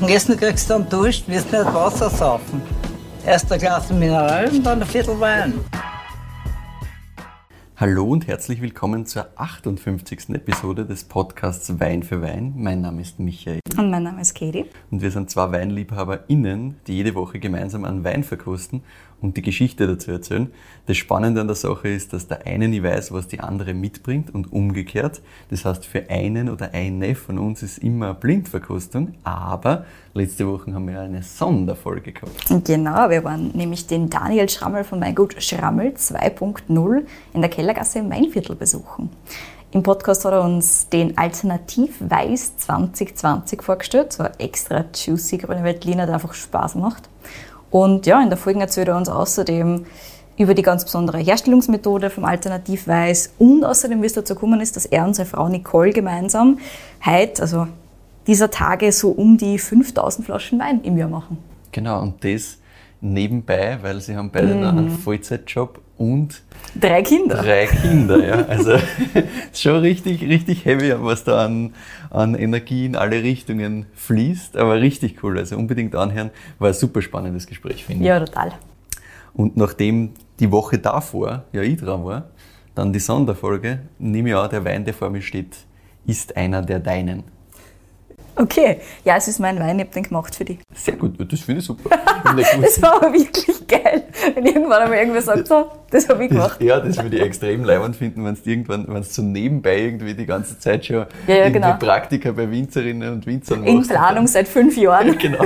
Und Essen kriegst du dann Durst, wirst nicht Wasser saufen. Erst ein Glas Mineral und dann ein Viertel Wein. Hallo und herzlich willkommen zur 58. Episode des Podcasts Wein für Wein. Mein Name ist Michael. Und mein Name ist Katie. Und wir sind zwei WeinliebhaberInnen, die jede Woche gemeinsam einen Wein verkosten und die Geschichte dazu erzählen. Das Spannende an der Sache ist, dass der eine nie weiß, was die andere mitbringt und umgekehrt. Das heißt, für einen oder eine von uns ist immer Blindverkostung, aber letzte Woche haben wir eine Sonderfolge gehabt. Genau, wir waren nämlich den Daniel Schrammel von Weingut Schrammel 2.0 in der Kellergasse im Weinviertel besuchen. Im Podcast hat er uns den Alternativ Weiß 2020 vorgestellt, so ein extra juicy grüne Veltliner, der einfach Spaß macht. Und ja, in der Folge erzählt er uns außerdem über die ganz besondere Herstellungsmethode vom Alternativweiß und außerdem, wie es dazu gekommen ist, dass er und seine Frau Nicole gemeinsam heute, also dieser Tage, so um die 5000 Flaschen Wein im Jahr machen. Genau, und das nebenbei, weil sie haben beide noch einen Vollzeitjob und Drei Kinder. drei Kinder. Ja. Also schon richtig, richtig heavy, was da an, an Energie in alle Richtungen fließt, aber richtig cool. Also unbedingt anhören. War ein super spannendes Gespräch, finde ich. Ja, total. Und nachdem die Woche davor ja ich dran war, dann die Sonderfolge, nehme ich an, der Wein, der vor mir steht, ist einer der deinen. Okay, ja, es ist mein Wein, ich habe den gemacht für dich. Sehr gut, das finde ich super. Das war aber wirklich geil, wenn irgendwann einmal irgendwer sagt, so, das habe ich gemacht. Ja, das würde ich extrem leibend finden, wenn du irgendwann, wenn du so nebenbei irgendwie die ganze Zeit schon Ja, ja, genau. Praktika bei Winzerinnen und Winzern In machst. Planung seit fünf Jahren. Genau.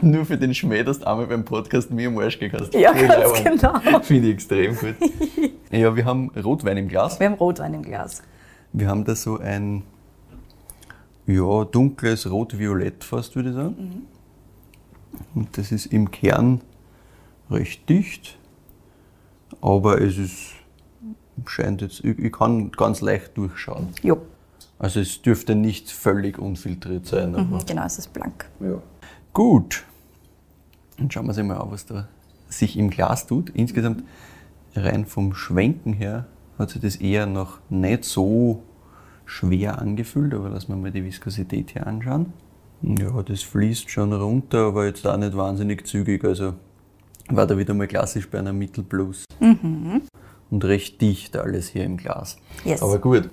Nur für den Schmäh, dass du einmal beim Podcast mir am Arsch gekasst Ja, ganz genau. Finde ich extrem gut. Ja, wir haben Rotwein im Glas. Wir haben Rotwein im Glas. Wir haben da so ein ja, dunkles Rot-Violett fast, würde ich sagen. Und das ist im Kern recht dicht, aber es ist, scheint jetzt, ich, ich kann ganz leicht durchschauen. Jo, Also es dürfte nicht völlig unfiltriert sein. Aber genau, es ist blank. ja. Gut. Dann schauen wir uns mal an, was da sich im Glas tut. Insgesamt rein vom Schwenken her hat sich das eher noch nicht so schwer angefühlt, aber lassen wir mal die Viskosität hier anschauen. Ja, das fließt schon runter, aber jetzt auch nicht wahnsinnig zügig. Also war da wieder mal klassisch bei einer Mittelplus. Und recht dicht alles hier im Glas. Yes. Aber gut.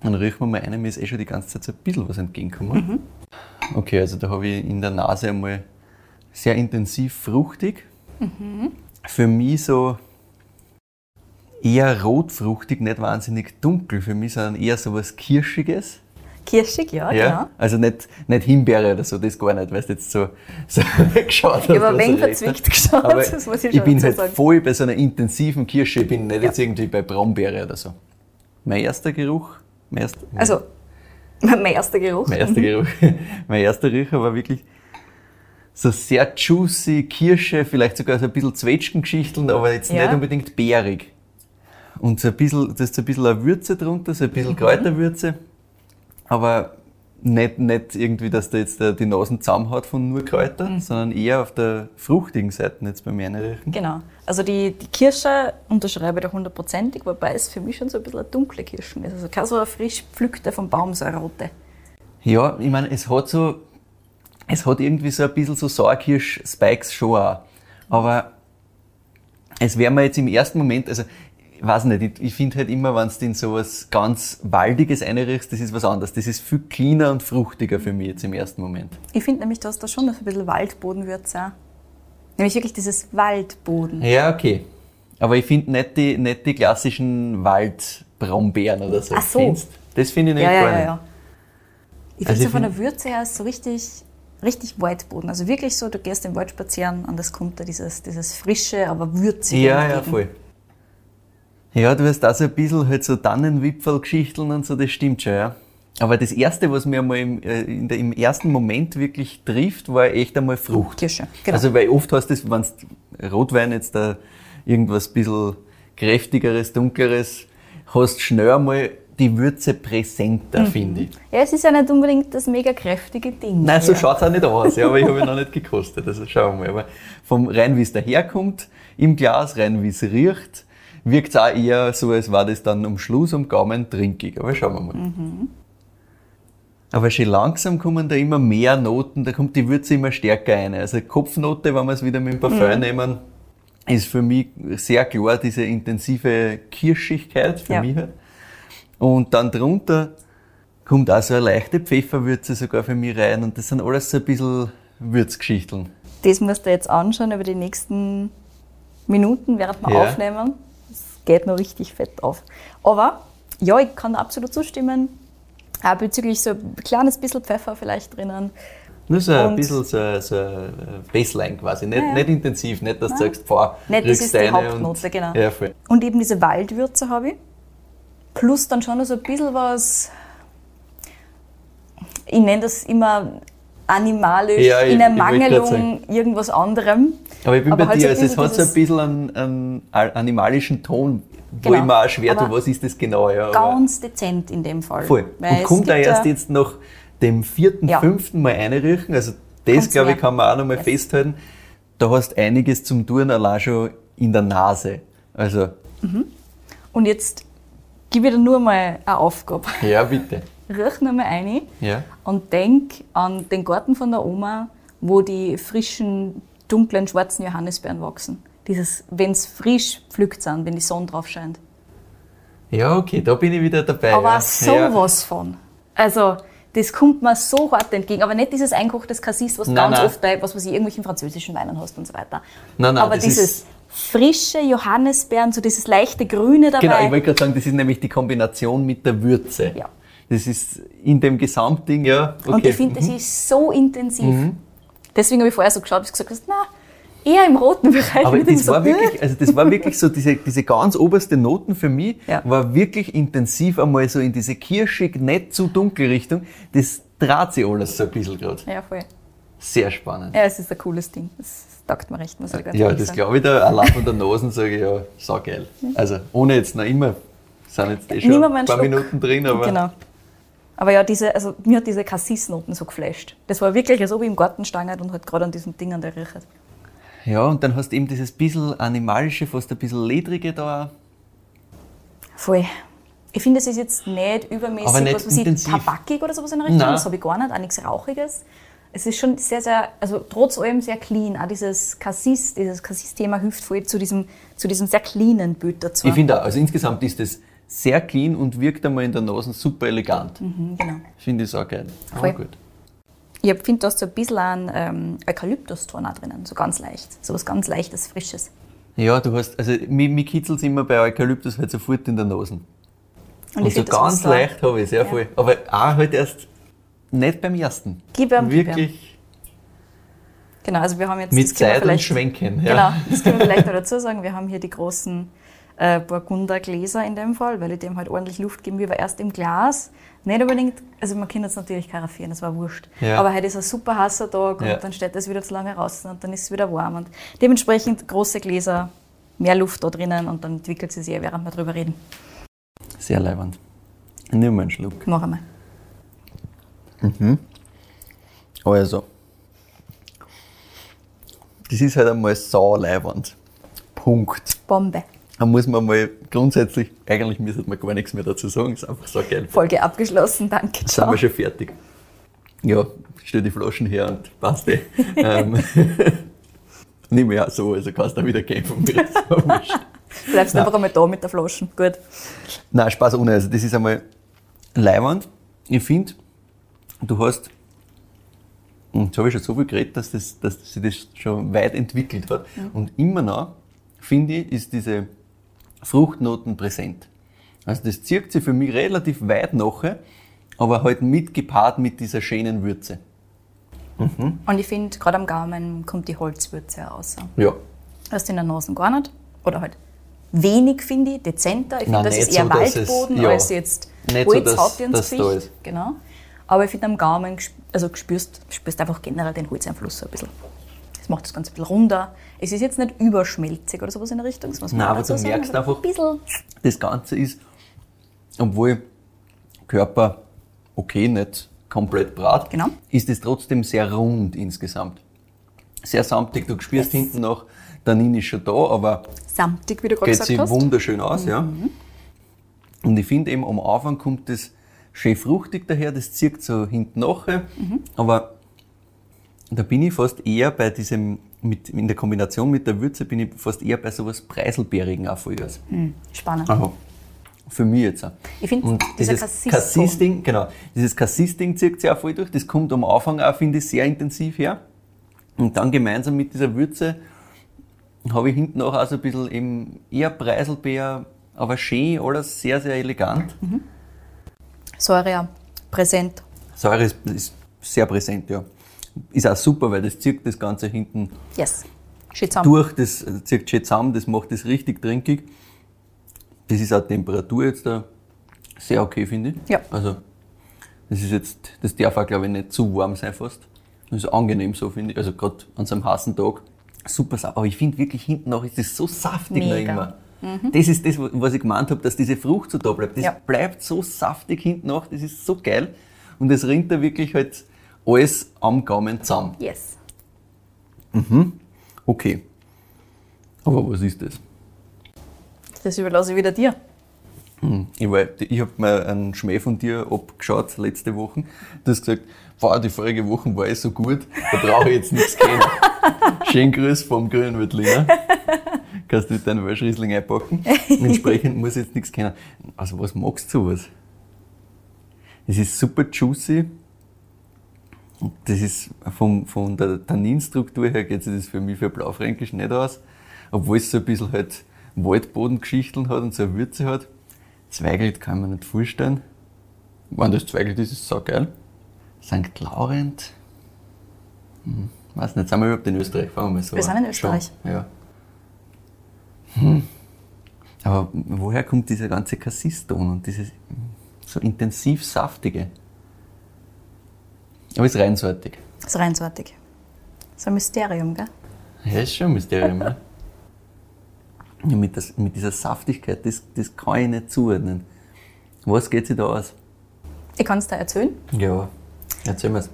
Dann riechen wir mal eine, mir ist eh schon die ganze Zeit so ein bisschen was entgegengekommen. Okay, also da habe ich in der Nase einmal sehr intensiv fruchtig. Für mich so eher rotfruchtig, nicht wahnsinnig dunkel. Für mich sondern eher so was Kirschiges. Kirschig, ja, genau. Also nicht, nicht Himbeere oder so, das gar nicht, weil du jetzt so, so geschaut hast. Ich habe ein wenig ich verzwickt geschaut, Aber das muss ich ich schon bin dazu halt sagen. voll bei so einer intensiven Kirsche, ich bin nicht jetzt irgendwie bei Brombeere oder so. Mein erster Geruch, mein erster, Also, mein erster Geruch. mein erster Geruch, mein erster Riecher war wirklich so sehr juicy Kirsche, vielleicht sogar so ein bisschen Zwetschgengeschichteln, aber jetzt Ja. nicht unbedingt beerig. Und so ein bisschen, da ist so ein bisschen eine Würze drunter, so ein Mhm. bisschen Kräuterwürze, aber nicht, nicht irgendwie, dass da jetzt die Nasen zusammenhaut von nur Kräuter, Mhm. sondern eher auf der fruchtigen Seite jetzt bei mir riechen. Genau. Also die, die Kirsche unterschreibe ich da hundertprozentig, wobei es für mich schon so ein bisschen eine dunkle Kirschen ist. Also keine so eine frisch pflückte vom Baum, so eine rote. Ja, ich meine, es hat so, es hat irgendwie so ein bisschen so Sauerkirsch-Spikes schon auch. Aber es wäre mir jetzt im ersten Moment, also, weiß nicht, ich, ich finde halt immer, wenn du in sowas ganz Waldiges einriechst, das ist was anderes. Das ist viel cleaner und fruchtiger für mich jetzt im ersten Moment. Ich finde nämlich, du hast da schon so ein bisschen Waldbodenwürze auch. Nämlich wirklich dieses Waldboden. Ja, okay. Aber ich finde nicht die, nicht die klassischen Waldbrombeeren oder so. Ach so. Kennst? Das finde ich nicht Ja, ja, ja, ja. Ich Also finde ich so von find- der Würze her so richtig, richtig Waldboden. Also wirklich so, du gehst im Wald spazieren und es kommt da dieses, dieses frische, aber würzige Ja, ja, entgegen. voll. Ja, du hast da so ein bisschen halt so Tannenwipfelgeschichteln und so, das stimmt schon, ja. Aber das Erste, was mir einmal im, äh, in der, im ersten Moment wirklich trifft, war echt einmal Frucht. Kirsche, genau. Also, weil oft hast du das, wenn Rotwein jetzt da irgendwas bisschen kräftigeres, dunkleres, hast schnell einmal die Würze präsenter, finde ich. Ja, es ist ja nicht unbedingt das mega kräftige Ding. Nein, so ja. schaut's auch nicht aus, ja, aber ich habe ihn noch nicht gekostet, also schauen wir mal. Aber vom rein, wie es daherkommt, im Glas, rein, wie es riecht, wirkt es auch eher so, als war das dann am Schluss am Gaumen trinkig. Aber schauen wir mal. Aber schon langsam kommen da immer mehr Noten, da kommt die Würze immer stärker rein. Also Kopfnote, wenn wir es wieder mit dem Parfum Mhm. nehmen, ist für mich sehr klar diese intensive Kirschigkeit, für Ja. mich halt. Und dann drunter kommt auch so eine leichte Pfefferwürze sogar für mich rein und das sind alles so ein bisschen Würzgeschichteln. Das musst du jetzt anschauen über die nächsten Minuten, während wir Ja. aufnehmen. Geht noch richtig fett auf. Aber ja, ich kann absolut zustimmen. Auch bezüglich so ein kleines bisschen Pfeffer vielleicht drinnen. Nur so ein bisschen so, so Baseline quasi, nicht, Ja, nicht intensiv, nicht, dass du sagst, boah, Nicht, das ist die Hauptnote, und, genau. Ja. Und eben diese Waldwürze habe ich. Plus dann schon noch so ein bisschen was, ich nenne das immer animalisch, Ja, ich- in Ermangelung irgendwas anderem. Aber ich bin bei halt dir, so also es hat so ein bisschen einen, einen animalischen Ton, wo Genau. ich mir auch schwer tue, Aber was ist das genau, ja. aber- Ganz dezent in dem Fall. Voll. Und kommt da erst jetzt nach dem vierten, Ja. fünften Mal einriechen. Also das, glaube ich, kann man auch noch mal Yes. festhalten. Da hast einiges zum Tun, allein schon in der Nase. Also, Und jetzt gebe ich dir nur mal eine Aufgabe. ja, bitte. Riech nur mal rein Ja. und denk an den Garten von der Oma, wo die frischen, dunklen, schwarzen Johannisbeeren wachsen. Dieses, wenn es frisch pflückt sind, wenn die Sonne drauf scheint. Ja, okay, da bin ich wieder dabei. Aber ja. sowas von. Also, das kommt mir so hart entgegen. Aber nicht dieses einkochtes Cassis, was Nein, ganz nein. oft bei, was weiß ich, irgendwelchen französischen Weinen hast und so weiter. Nein, nein, Aber dieses frische Johannisbeeren, so dieses leichte Grüne dabei. Genau, ich wollte gerade sagen, das ist nämlich die Kombination mit der Würze. Ja. Das ist in dem Gesamtding, ja. Okay. Und ich finde, das Mhm. ist so intensiv. Deswegen habe ich vorher so geschaut, dass ich gesagt habe, na, eher im roten Bereich. Aber das so, war wirklich, also das war wirklich so, diese, diese ganz oberste Noten für mich, Ja. war wirklich intensiv einmal so in diese kirschig, nicht zu dunkel Richtung. Das dreht sich alles so ein bisschen gerade. Ja, voll. Sehr spannend. Ja, es ist ein cooles Ding. Das taugt mir recht, muss ich ganz Ja, das glaube ich da, allein von der Nase sage ich ja, saugeil. Also, ohne jetzt noch immer, sind jetzt eh schon ein paar Schluck. Minuten drin, aber Genau. Aber ja, diese, also mir hat diese Cassis-Noten so geflasht. Das war wirklich, als ob ich im Garten stand und halt gerade an diesen Dingern der riecht. ja, und dann hast du eben dieses bisschen animalische, fast ein bisschen ledrige da. Voll. Ich finde, es ist jetzt nicht übermäßig, Aber nicht was weiß ich, tabakig oder sowas in der Richtung. Nein. Das habe ich gar nicht, auch nichts Rauchiges. Es ist schon sehr, sehr, also trotz allem sehr clean. Auch dieses Cassis, dieses Cassis-Thema hilft voll zu diesem, zu diesem sehr cleanen Bild dazu. Ich finde auch, also insgesamt ist das sehr clean und wirkt einmal in der Nase super elegant. Mhm, genau. Finde ich auch geil. Voll. Gut. Ich finde, da ist so ein bisschen ein ähm, Eukalyptuston auch drinnen, so ganz leicht. So was ganz Leichtes, Frisches. Ja, du hast, also mich, mich kitzelt immer bei Eukalyptus halt sofort in der Nase. Und, Und, ich so find, ganz leicht habe ich es, ja, Ja. voll. Aber auch halt erst nicht beim ersten. Gib ihm. Wirklich Genau, also wir haben jetzt mit Zeit und Schwenken. Ja. Genau, das können wir vielleicht noch dazu sagen. Wir haben hier die großen äh, Burgundergläser in dem Fall, weil ich dem halt ordentlich Luft geben will, aber erst im Glas. Nicht unbedingt, also man kann jetzt natürlich karaffieren, das war wurscht. Ja. Aber heute ist ein super heißer Tag und Ja. dann steht es wieder zu lange raus und dann ist es wieder warm. Und dementsprechend große Gläser, mehr Luft da drinnen und dann entwickelt sie sich, eh, während wir drüber reden. Sehr leibend. Nimm mal einen Schluck. Noch einmal. Also, das ist halt einmal sau leibend. Punkt. Bombe. Da muss man mal grundsätzlich, eigentlich müsste man gar nichts mehr dazu sagen, ist einfach so geil. Folge abgeschlossen, danke, Sind ciao. wir schon fertig. Ja, stell die Flaschen her und passt eh. ähm, Nimm ja so, also kannst du wieder gehen. So wurscht. Bleibst einfach einmal da mit der Flaschen. Gut. Nein, Spaß ohne. Also das ist einmal leiwand. Ich finde, du hast, und jetzt habe ich schon so viel geredet, dass, das, dass sich das schon weit entwickelt hat. Und immer noch, finde ich, ist diese Fruchtnoten präsent. Also das zieht sich für mich relativ weit nachher, aber halt mitgepaart mit dieser schönen Würze. Und ich finde, gerade am Gaumen kommt die Holzwürze raus. Ja. Hast in der Nase gar nicht. Oder halt wenig, finde ich, dezenter. Ich finde, das ist eher so, dass es- Waldboden ja. als jetzt so, Holz ins Gesicht. ist. Genau. Aber ich finde am Gaumen, also spürst, spürst einfach generell den Holzeinfluss so ein bisschen. Das macht das Ganze ein bisschen runder. Es ist jetzt nicht überschmelzig oder sowas in der Richtung. Das muss man Nein, aber du sagen. merkst Also einfach- Ein bisschen, Das Ganze ist, obwohl Körper okay, nicht komplett brat, Genau. ist es trotzdem sehr rund insgesamt. Sehr samtig. Du spürst hinten noch, Tannin ist schon da, aber samtig, wie du gerade geht gesagt hast. wunderschön aus. Ja. Und ich finde eben, am Anfang kommt das schön fruchtig daher, das zieht so hinten nachher. Aber da bin ich fast eher bei diesem, mit, in der Kombination mit der Würze, bin ich fast eher bei sowas Preiselbeerigen auch vollgas. Spannend. Aha. Für mich jetzt auch. Ich finde, dieses Cassis-Ding, genau, dieses Cassis-Ding zieht sich auch voll durch. Das kommt am Anfang auch, finde ich, sehr intensiv her. Und dann gemeinsam mit dieser Würze habe ich hinten auch, auch so ein bisschen eben eher Preiselbeer, aber schön, alles sehr, sehr elegant. Säure ja präsent. Säure ist, ist sehr präsent, ja. Ist auch super, weil das zieht das Ganze hinten Yes. Durch, das zieht schön zusammen, das macht das richtig trinkig. Das ist auch die Temperatur jetzt da sehr okay, finde ich. Ja. Also, das ist jetzt, das darf auch, glaube ich, nicht zu warm sein fast. Das ist angenehm so, finde ich. Also, gerade an so einem heißen Tag. Super sauber. Aber ich finde wirklich hinten noch ist das so saftig noch Mega. immer. Das ist das, was ich gemeint habe, dass diese Frucht so da bleibt. Das Ja. bleibt so saftig hinten nach, das ist so geil. Und es rinnt da wirklich halt alles am Gaumen zusammen. Yes. Okay. Aber was ist das? Das überlasse ich wieder dir. Ich, war- ich habe mir einen Schmäh von dir abgeschaut letzte Woche. Du hast gesagt, wow, die vorige Woche war eh so gut, da brauche ich jetzt nichts kennen. Schönen Grüß vom Grünwürtliner. Kannst du mit deinen Welschriesling einpacken. Entsprechend muss ich jetzt nichts kennen. Also was magst du sowas? Es ist super juicy. Und Das ist vom, von der Tanninstruktur her geht sich das für mich für Blaufränkisch nicht aus. Obwohl es so ein bisschen halt Waldbodengeschichten hat und so eine Würze hat. Zweigelt kann man nicht vorstellen. Wenn das Zweigelt ist, ist es saugeil. St. Laurent. Hm, weiß nicht, sind wir überhaupt in Österreich? Fangen wir mal so Wir an. sind in Österreich. Schon, ja. Hm. Aber woher kommt dieser ganze Cassis-Ton und dieses so intensiv saftige? Aber ist reinsortig. Das ist reinsortig. So ein Mysterium, gell? Ja, ist schon ein Mysterium? Ja, mit, das, mit dieser Saftigkeit, das, das kann ich nicht zuordnen. Was geht sich da aus? Ich kann es dir erzählen. Ja, erzähl mir's.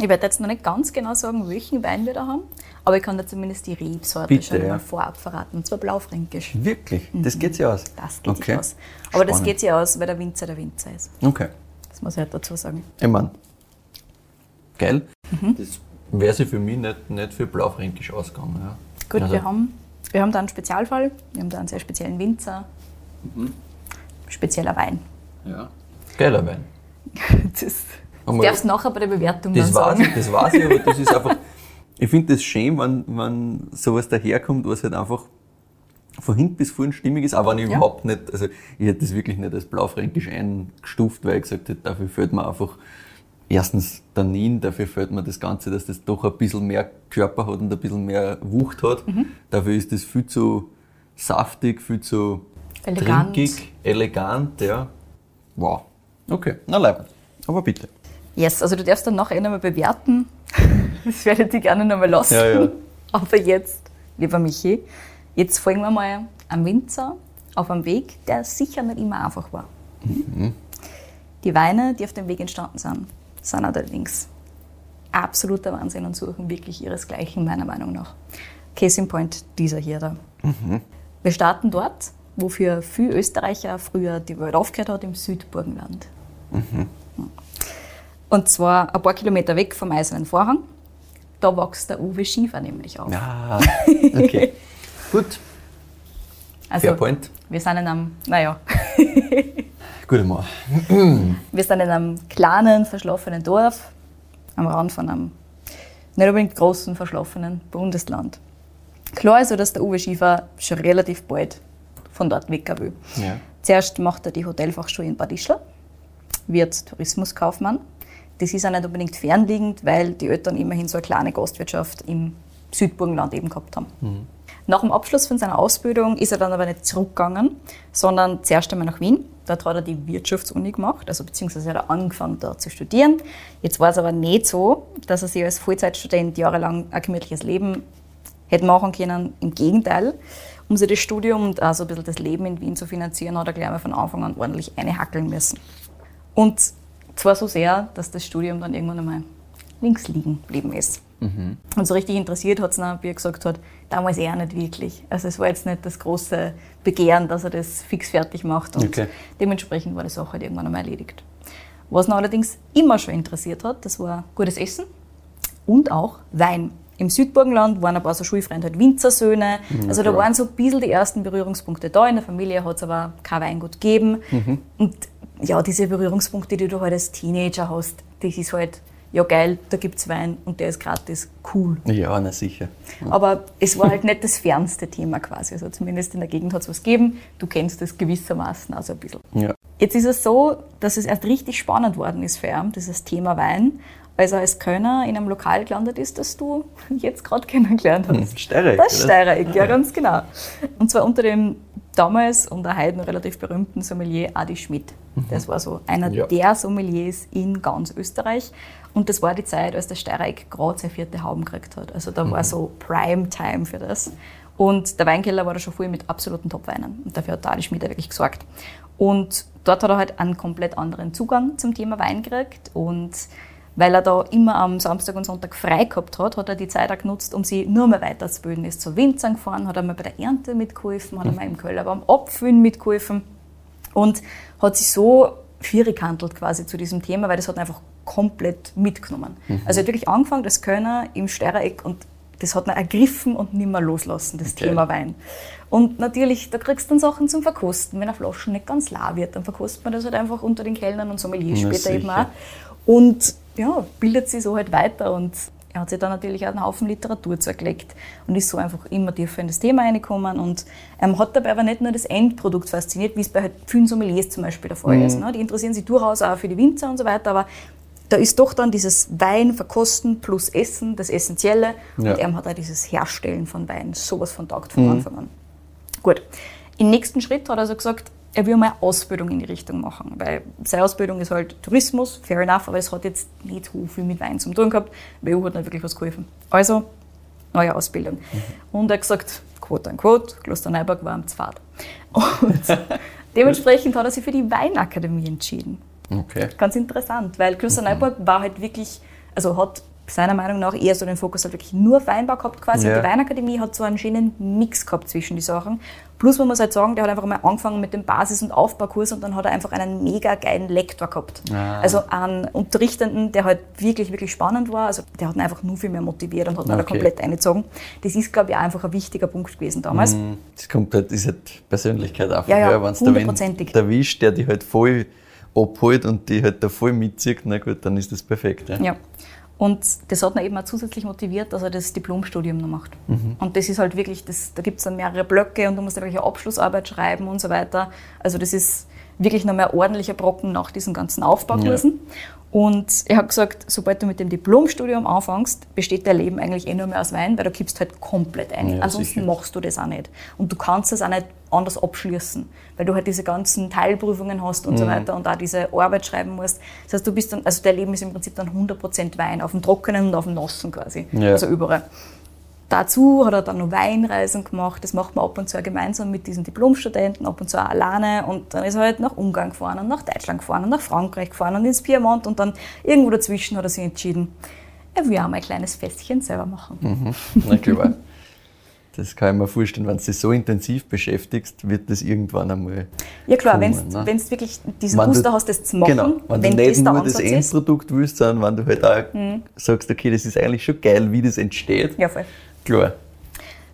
Ich werde jetzt noch nicht ganz genau sagen, welchen Wein wir da haben, aber ich kann dir zumindest die Rebsorte Bitte, schon ja. mal vorab verraten, und zwar Blaufränkisch. Wirklich? Das geht sich aus? Das geht okay. sich aus. Aber das Spannend. geht sich aus, weil der Winzer der Winzer ist. Okay. Das muss ich halt dazu sagen. Ich mein, geil. Mhm. Das wäre sich für mich nicht, nicht für Blaufränkisch ausgegangen. Ja. Gut, Also, wir, haben, wir haben da einen Spezialfall, wir haben da einen sehr speziellen Winzer, Mhm. spezieller Wein. Ja. Geiler Wein. Das, Aber- darfst nachher bei der Bewertung Das dann sagen. ich, das weiß ich, aber das ist einfach. Ich finde das schön, wenn, wenn sowas daherkommt, was halt einfach von hinten bis vorn stimmig ist, auch wenn ich Ja. überhaupt nicht, also ich hätte das wirklich nicht als Blaufränkisch eingestuft, weil ich gesagt hätte, dafür fällt mir einfach erstens Tannin, dafür fällt mir das Ganze, dass das doch ein bisschen mehr Körper hat und ein bisschen mehr Wucht hat. Mhm. Dafür ist das viel zu saftig, viel zu Elegant. trinkig, elegant, ja. Wow. Okay, na leibend. Aber bitte. Yes, also du darfst dann nachher nochmal bewerten. Das werde ich gerne nochmal lassen. Ja, ja. Aber jetzt, lieber Michi, jetzt folgen wir mal am Winzer auf einem Weg, der sicher nicht immer einfach war. Mhm. Die Weine, die auf dem Weg entstanden sind, sind allerdings absoluter Wahnsinn und suchen wirklich ihresgleichen, meiner Meinung nach. Case in Point, dieser hier da. Mhm. Wir starten dort, wofür viel Österreicher früher die Welt aufgehört hat, im Südburgenland. Und zwar ein paar Kilometer weg vom Eisernen Vorhang. Da wächst der Uwe Schiefer nämlich auf. Ja, okay. Gut, also, fair point. wir sind in einem, naja, Gut einmal. wir sind in einem kleinen, verschlafenen Dorf am Rand von einem nicht unbedingt großen, verschlafenen Bundesland. Klar ist so, dass der Uwe Schiefer schon relativ bald von dort weg will. Ja. Zuerst macht er die Hotelfachschule in Bad Ischl, wird Tourismuskaufmann. Das ist auch nicht unbedingt fernliegend, weil die Eltern immerhin so eine kleine Gastwirtschaft im Südburgenland eben gehabt haben. Nach dem Abschluss von seiner Ausbildung ist er dann aber nicht zurückgegangen, sondern zuerst einmal nach Wien. Dort hat er die Wirtschaftsuni gemacht, also beziehungsweise hat er angefangen dort zu studieren. Jetzt war es aber nicht so, dass er sich als Vollzeitstudent jahrelang ein gemütliches Leben hätte machen können. Im Gegenteil, um sich das Studium und auch so ein bisschen das Leben in Wien zu finanzieren, hat er gleich mal von Anfang an ordentlich einhackeln müssen. Und zwar so sehr, dass das Studium dann irgendwann einmal links liegen geblieben ist. Und so richtig interessiert hat es ihn, wie er gesagt hat, damals eher nicht wirklich. Also es war jetzt nicht das große Begehren, dass er das fix fertig macht und Okay. dementsprechend war die Sache halt irgendwann einmal erledigt. Was ihn allerdings immer schon interessiert hat, das war gutes Essen und auch Wein. Im Südburgenland waren ein paar so Schulfreunde halt Winzersöhne. Mhm, also da klar. waren so ein bisschen die ersten Berührungspunkte da. In der Familie hat es aber kein Weingut gegeben. Mhm. Und ja, diese Berührungspunkte, die du halt als Teenager hast, das ist halt, ja geil, da gibt es Wein und der ist gratis, cool. Ja, na sicher. Aber es war halt nicht das fernste Thema quasi. Also zumindest in der Gegend hat es was gegeben. Du kennst das gewissermaßen also ein bisschen. Ja. Jetzt ist es so, dass es erst richtig spannend worden ist für ihn, dieses Thema Wein, als er als Kölner in einem Lokal gelandet ist, das du jetzt gerade kennengelernt hast. Steirereck, Das? Steirereck, ja, ganz genau. Und zwar unter dem damals heute noch relativ berühmten Sommelier Adi Schmidt. Das war so einer Ja. der Sommeliers in ganz Österreich. Und das war die Zeit, als der Steirereck gerade seine vierte Hauben gekriegt hat. Also da war so Prime-Time für das. Und der Weinkeller war da schon voll mit absoluten Top-Weinen. Und dafür hat Adi Schmidt auch wirklich gesorgt. Und dort hat er halt einen komplett anderen Zugang zum Thema Wein gekriegt. Und weil er da immer am Samstag und Sonntag frei gehabt hat, hat er die Zeit auch genutzt, um sich nur mehr weiterzubilden. Ist zu Winzern gefahren, hat einmal bei der Ernte mitgeholfen, hat einmal im Köller beim Abfüllen mitgeholfen und hat sich so viergekantelt quasi zu diesem Thema, weil das hat einfach komplett mitgenommen. Also er hat wirklich angefangen, das Kölner im Steirereck und das hat ihn ergriffen und nicht mehr loslassen, das Okay. Thema Wein. Und natürlich, da kriegst du dann Sachen zum Verkosten. Wenn eine Flasche nicht ganz la wird, dann verkostet man das halt einfach unter den Kellnern und Sommeliers Na, später eben sicher. auch. Und ja, bildet sich so halt weiter und er hat sich dann natürlich auch einen Haufen Literatur zugelegt und ist so einfach immer tiefer in das Thema reingekommen und ähm, hat dabei aber nicht nur das Endprodukt fasziniert, wie es bei halt vielen Sommeliers zum Beispiel der Fall Mhm. ist. Ne? Die interessieren sich durchaus auch für die Winzer und so weiter, aber da ist doch dann dieses Wein verkosten plus Essen das Essentielle Ja. und er hat auch dieses Herstellen von Wein sowas von taugt von Anfang an. Gut. Im nächsten Schritt hat er also gesagt, er will mal Ausbildung in die Richtung machen, weil seine Ausbildung ist halt Tourismus, fair enough, aber es hat jetzt nicht so viel mit Wein zu tun gehabt. WU hat nicht wirklich was geholfen. Also, neue Ausbildung. Und er hat gesagt, quote unquote, Klosterneuburg war am Pfad. Und dementsprechend hat er sich für die Weinakademie entschieden. Okay. Ganz interessant, weil Klosterneuburg war halt wirklich, also hat seiner Meinung nach eher so den Fokus halt wirklich nur auf Weinbau gehabt quasi. Ja. Die Weinakademie hat so einen schönen Mix gehabt zwischen die Sachen. Plus man muss halt sagen, der hat einfach mal angefangen mit dem Basis- und Aufbaukurs und dann hat er einfach einen mega geilen Lektor gehabt. Ah. Also einen Unterrichtenden, der halt wirklich, wirklich spannend war. Also der hat ihn einfach nur viel mehr motiviert und hat ihn da Okay. komplett eingezogen. Das ist, glaube ich, auch einfach ein wichtiger Punkt gewesen damals. Mhm. Das kommt halt, ist halt Persönlichkeit einfach. Ja, ja, wenn der Wind erwischt, der die halt voll abholt und die halt da voll mitzieht, na gut, dann ist das perfekt. Ja. Ja. Und das hat ihn eben auch zusätzlich motiviert, dass er das Diplomstudium noch macht. Und das ist halt wirklich, das, da gibt es dann mehrere Blöcke und du musst wirklich eine Abschlussarbeit schreiben und so weiter. Also das ist wirklich noch mehr ordentlicher Brocken nach diesen ganzen Aufbaukursen. Und er hat gesagt, sobald du mit dem Diplomstudium anfängst, besteht dein Leben eigentlich eh nur mehr aus Wein, weil du kippst halt komplett ein. Ja, Ansonsten sicher. machst du das auch nicht. Und du kannst das auch nicht anders abschließen, weil du halt diese ganzen Teilprüfungen hast und so Mhm. weiter und auch diese Arbeit schreiben musst. Das heißt, du bist dann, also dein Leben ist im Prinzip dann 100% Wein, auf dem Trockenen und auf dem Nassen quasi. Ja. Also überall. Dazu hat er dann noch Weinreisen gemacht. Das macht man ab und zu gemeinsam mit diesen Diplomstudenten, ab und zu auch alleine. Und dann ist er halt nach Ungarn gefahren und nach Deutschland gefahren und nach Frankreich gefahren und ins Piemont. Und dann irgendwo dazwischen hat er sich entschieden, er will auch mal ein kleines Festchen selber machen. Mhm. Na klar. Das kann ich mir vorstellen, wenn du dich so intensiv beschäftigst, wird das irgendwann einmal. Ja klar, wenn du ne? wirklich diesen Wenn du- Muster hast, das zu machen, Genau, wenn, wenn du nicht nur das. Mhm. Endprodukt willst, sondern wenn du halt auch sagst, okay, das ist eigentlich schon geil, wie das entsteht. Ja, voll. Klar.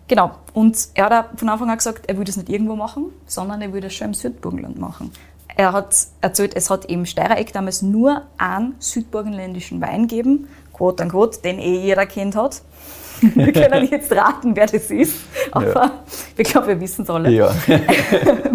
Genau. Und er hat auch von Anfang an gesagt, er will das nicht irgendwo machen, sondern er will das schon im Südburgenland machen. Er hat erzählt, es hat im Steirereck damals nur einen südburgenländischen Wein gegeben, quote unquote, den eh jeder kennt hat. Wir können jetzt raten, wer das ist, aber Ja. ich glaube, wir wissen es alle. Ja.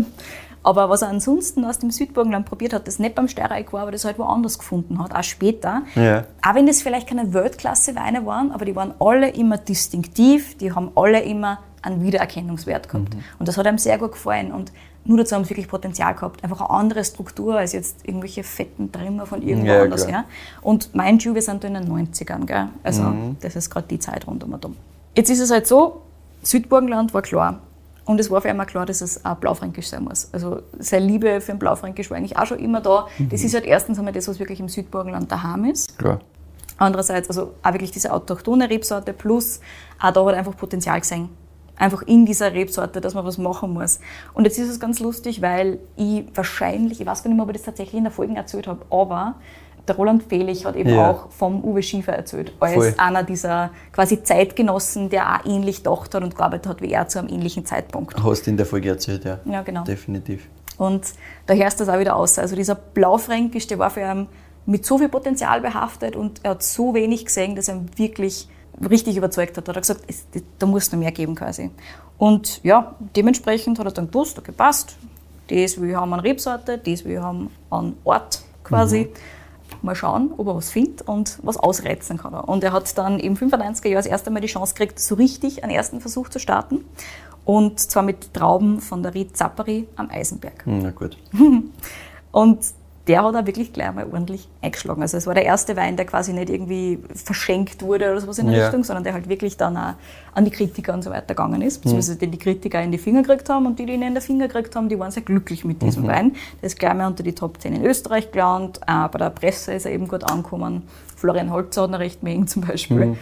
Aber was er ansonsten aus dem Südburgenland probiert hat, das nicht beim Steirereck war, aber das halt woanders gefunden hat, auch später. Ja. Auch wenn das vielleicht keine Weltklasse-Weine waren, aber die waren alle immer distinktiv, die haben alle immer einen Wiedererkennungswert gehabt. Mhm. Und das hat ihm sehr gut gefallen. Und nur dazu haben sie wirklich Potenzial gehabt. Einfach eine andere Struktur als jetzt irgendwelche fetten Trimmer von irgendwo Ja, anders klar. her. Und mind you, wir sind da in den 90ern, gell? Also, Mhm. das ist gerade die Zeit rund um und um. Jetzt ist es halt so, Südburgenland war klar. Und es war für auch klar, dass es auch Blaufränkisch sein muss. Also seine Liebe für den Blaufränkisch war eigentlich auch schon immer da. Mhm. Das ist halt erstens einmal das, was wirklich im Südburgenland daheim ist. Klar. Andererseits, also auch wirklich diese autochtone Rebsorte plus auch da hat einfach Potenzial gesehen. einfach in dieser Rebsorte, dass man was machen muss. Und jetzt ist es ganz lustig, weil ich wahrscheinlich, ich weiß gar nicht mehr, ob ich das tatsächlich in der Folge erzählt habe, aber der Roland Fehlich hat eben Ja. auch vom Uwe Schiefer erzählt, als Voll. einer dieser quasi Zeitgenossen, der auch ähnlich gedacht hat und gearbeitet hat wie er zu einem ähnlichen Zeitpunkt. Hast du in der Folge erzählt, ja. Ja, genau. Definitiv. Und da hörst du das auch wieder aus. Also dieser Blaufränkisch, der war für ihn mit so viel Potenzial behaftet und er hat so wenig gesehen, dass er ihn wirklich richtig überzeugt hat. Da hat er gesagt, es, da muss es noch mehr geben quasi. Und ja, dementsprechend hat er dann gewusst, okay, passt. Das will ich haben an Rebsorte, das will ich haben an Ort quasi. Mal schauen, ob er was findet und was ausreizen kann. Er. Und er hat dann im 95er Jahr das erste Mal die Chance gekriegt, so richtig einen ersten Versuch zu starten. Und zwar mit Trauben von der Ried Zappari am Eisenberg. Hm, Na gut. Und der hat auch wirklich gleich mal ordentlich eingeschlagen. Also es war der erste Wein, der quasi nicht irgendwie verschenkt wurde oder sowas in der Ja. Richtung, sondern der halt wirklich dann auch an die Kritiker und so weiter gegangen ist, beziehungsweise den die Kritiker in die Finger gekriegt haben und die, die ihn in die Finger gekriegt haben, die waren sehr glücklich mit diesem Wein. Der ist gleich mal unter die Top 10 in Österreich gelandet, auch bei der Presse ist er eben gut angekommen. Florian Holzer hat ihn recht mögen zum Beispiel.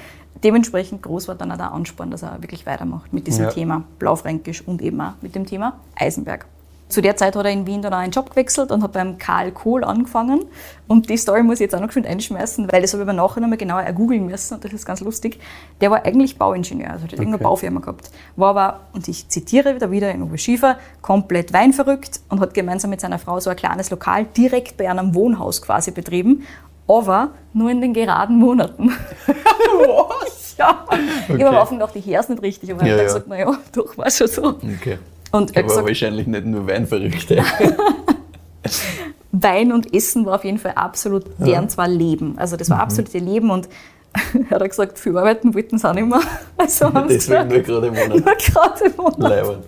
Dementsprechend groß war dann auch der Ansporn, dass er wirklich weitermacht mit diesem Ja. Thema Blaufränkisch und eben auch mit dem Thema Eisenberg. Zu der Zeit hat er in Wien dann auch einen Job gewechselt und hat beim Karl Kohl angefangen. Und die Story muss ich jetzt auch noch geschwind einschmeißen, weil das habe ich aber nachher nochmal genauer ergoogeln müssen und das ist ganz lustig. Der war eigentlich Bauingenieur, also hat irgendeine Okay. Baufirma gehabt. War aber, und ich zitiere wieder wieder in Uwe Schiefer, komplett weinverrückt und hat gemeinsam mit seiner Frau so ein kleines Lokal direkt bei einem Wohnhaus quasi betrieben, aber nur in den geraden Monaten. ja. Ich habe am Anfang gedacht, ich höre es nicht richtig, aber Ja, hat ja. gesagt, naja, doch, war schon so. Okay. Und er gesagt, wahrscheinlich nicht nur Weinverrückte. Wein und Essen war auf jeden Fall absolut deren zwar Leben. Also das war Mhm. absolut ihr Leben und er hat gesagt, viel arbeiten wollten sie auch nicht mehr. Also haben Deswegen nur gerade im Monat. nur gerade im Monat. Leibend.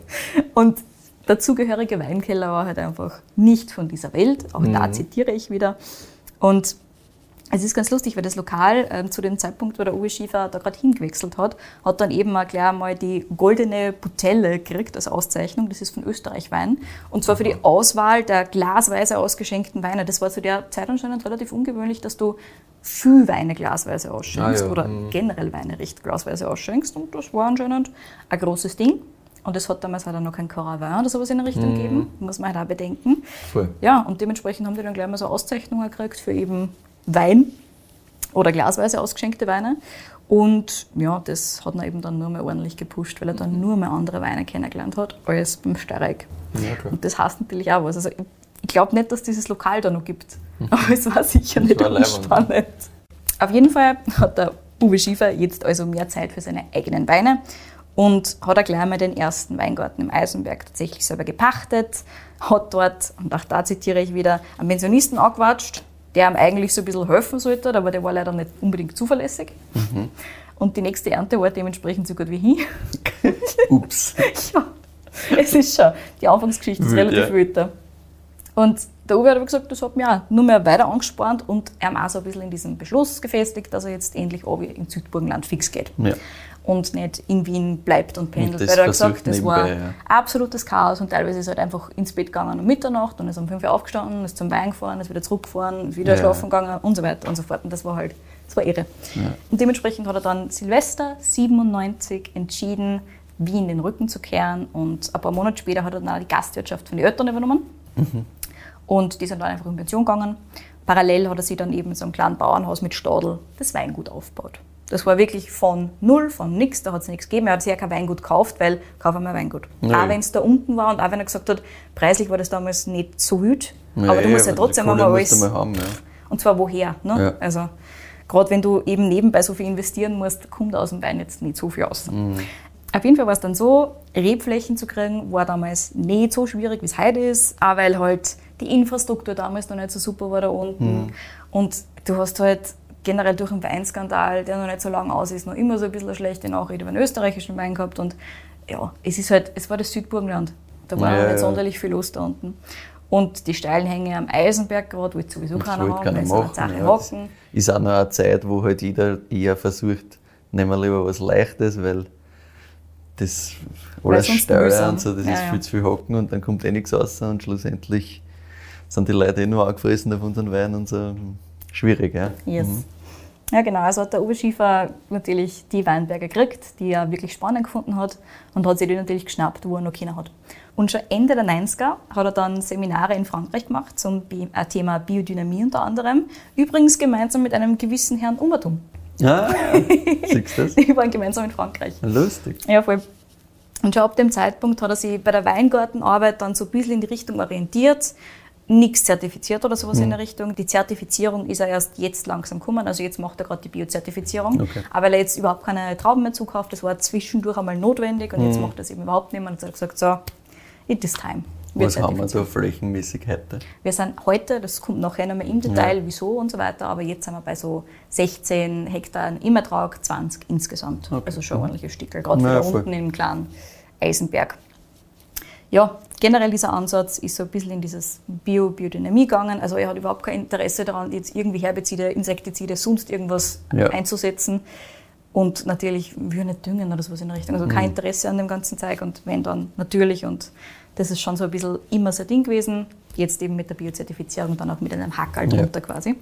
Und der zugehörige Weinkeller war halt einfach nicht von dieser Welt. Auch da Mhm. zitiere ich wieder. Und es ist ganz lustig, weil das Lokal ähm, zu dem Zeitpunkt, wo der Uwe Schiefer da gerade hingewechselt hat, hat dann eben auch gleich mal die goldene Butelle gekriegt als Auszeichnung. Das ist von Österreich Wein. Und zwar für die Auswahl der glasweise ausgeschenkten Weine. Das war zu der Zeit anscheinend relativ ungewöhnlich, dass du viel Weine glasweise ausschenkst Ah ja, oder mhm. generell Weine recht glasweise ausschenkst. Und das war anscheinend ein großes Ding. Und es hat damals halt auch noch kein Caravin oder sowas in der Richtung gegeben, muss man halt auch bedenken. Voll. Ja, und dementsprechend haben die dann gleich mal so Auszeichnungen gekriegt für eben Wein oder glasweise ausgeschenkte Weine. Und ja, das hat ihn eben dann nur mehr ordentlich gepusht, weil er dann nur mehr andere Weine kennengelernt hat als beim Stereik. Ja. Und das heißt natürlich auch was. Also ich- ich glaube nicht, dass dieses Lokal da noch gibt, aber es war sicher Das nicht war unspannend. Auf jeden Fall hat der Uwe Schiefer jetzt also mehr Zeit für seine eigenen Weine und hat er gleich mal den ersten Weingarten im Eisenberg tatsächlich selber gepachtet, hat dort, und auch da zitiere ich wieder, einen Pensionisten angewatscht, der ihm eigentlich so ein bisschen helfen sollte, aber der war leider nicht unbedingt zuverlässig. Und die nächste Ernte war dementsprechend so gut wie hin. Ups. Ja, es ist schon. Die Anfangsgeschichte ist relativ ja. da. Und der Uwe hat aber gesagt, das hat mich auch nur mehr weiter angespornt und er hat auch so ein bisschen in diesem Beschluss gefestigt, dass er jetzt endlich obi in Südburgenland fix geht. Ja. Und nicht in Wien bleibt und pendelt. das Weil er gesagt, das war ja. absolutes Chaos und teilweise ist er halt einfach ins Bett gegangen um Mitternacht und ist um 5 Uhr aufgestanden, ist zum Wein gefahren, ist wieder zurückgefahren, ist wieder Ja. schlafen gegangen und so weiter und so fort. Und das war halt, das war irre. Und dementsprechend hat er dann Silvester 97 entschieden, Wien den Rücken zu kehren und ein paar Monate später hat er dann auch die Gastwirtschaft von den Eltern übernommen. Und die sind dann einfach in Pension gegangen. Parallel hat er sich dann eben in so einem kleinen Bauernhaus mit Stadel das Weingut aufgebaut. Das war wirklich von null, von nichts, da hat es nichts gegeben. Er hat sich ja kein Weingut gekauft, weil kauf einmal Weingut. Ja. Auch wenn es da unten war und auch wenn er gesagt hat, preislich war das damals nicht so wild, Ja, aber du musst ja trotzdem Kohle einmal alles. mal haben, ja. Und zwar woher? Ne? Ja. Also gerade wenn du eben nebenbei so viel investieren musst, kommt aus dem Wein jetzt nicht so viel raus. Mhm. Auf jeden Fall war es dann so, Rebflächen zu kriegen, war damals nicht so schwierig, wie es heute ist, auch weil halt die Infrastruktur damals noch nicht so super war da unten. Und du hast halt generell durch den Weinskandal, der noch nicht so lange aus ist, noch immer so ein bisschen eine schlechte Nachricht über den österreichischen Wein gehabt. Und ja, es ist halt, es war das Südburgenland. Da war Ja, nicht sonderlich viel los da unten. Und die steilen Hänge am Eisenberg gerade, wollte sowieso keiner haben, keiner machen. Sache Ja. Hocken. ist auch noch eine Zeit, wo halt jeder eher versucht, nehmen wir lieber was Leichtes, weil das alles mühsam. und so, das Ja, ist viel zu viel Hocken und dann kommt eh nichts raus und schlussendlich sind die Leute eh nur angefressen auf unseren Wein und so. Schwierig, ja. Yes. Mhm. Ja, genau. Also hat der Oberschiefer natürlich die Weinberge gekriegt, die er wirklich spannend gefunden hat und hat sich die natürlich geschnappt, wo er noch keiner hat. Und schon Ende der 90er hat er dann Seminare in Frankreich gemacht zum äh, Thema Biodynamie unter anderem. Übrigens gemeinsam mit einem gewissen Herrn Ummertum. Ah, siehst du das? Die waren gemeinsam in Frankreich. Lustig. Ja, voll. Und schon ab dem Zeitpunkt hat er sich bei der Weingartenarbeit dann so ein bisschen in die Richtung orientiert nichts zertifiziert oder sowas mhm. in der Richtung. Die Zertifizierung ist er erst jetzt langsam gekommen, also jetzt macht er gerade die Biozertifizierung. Okay. Aber weil er jetzt überhaupt keine Trauben mehr zukauft, das war zwischendurch einmal notwendig und mhm. jetzt macht er es eben überhaupt nicht mehr. Und hat gesagt, so, it is time. Was haben wir so flächenmäßig heute? Wir sind heute, das kommt nachher nochmal im Detail, ja. wieso und so weiter, aber jetzt sind wir bei so 16 Hektar im Ertrag, 20 insgesamt. Okay. Also schon mhm. ordentliche Stückel, gerade ja, unten im kleinen Eisenberg. Ja, generell dieser Ansatz ist so ein bisschen in dieses Bio-Biodynamie gegangen. Also er hat überhaupt kein Interesse daran, jetzt irgendwie Herbizide, Insektizide, sonst irgendwas ja. einzusetzen. Und natürlich will nicht düngen oder sowas in der Richtung. Also kein mhm. Interesse an dem ganzen Zeug und wenn dann natürlich. Und das ist schon so ein bisschen immer sein Ding gewesen. Jetzt eben mit der Biozertifizierung, dann auch mit einem Hackerl drunter ja. quasi.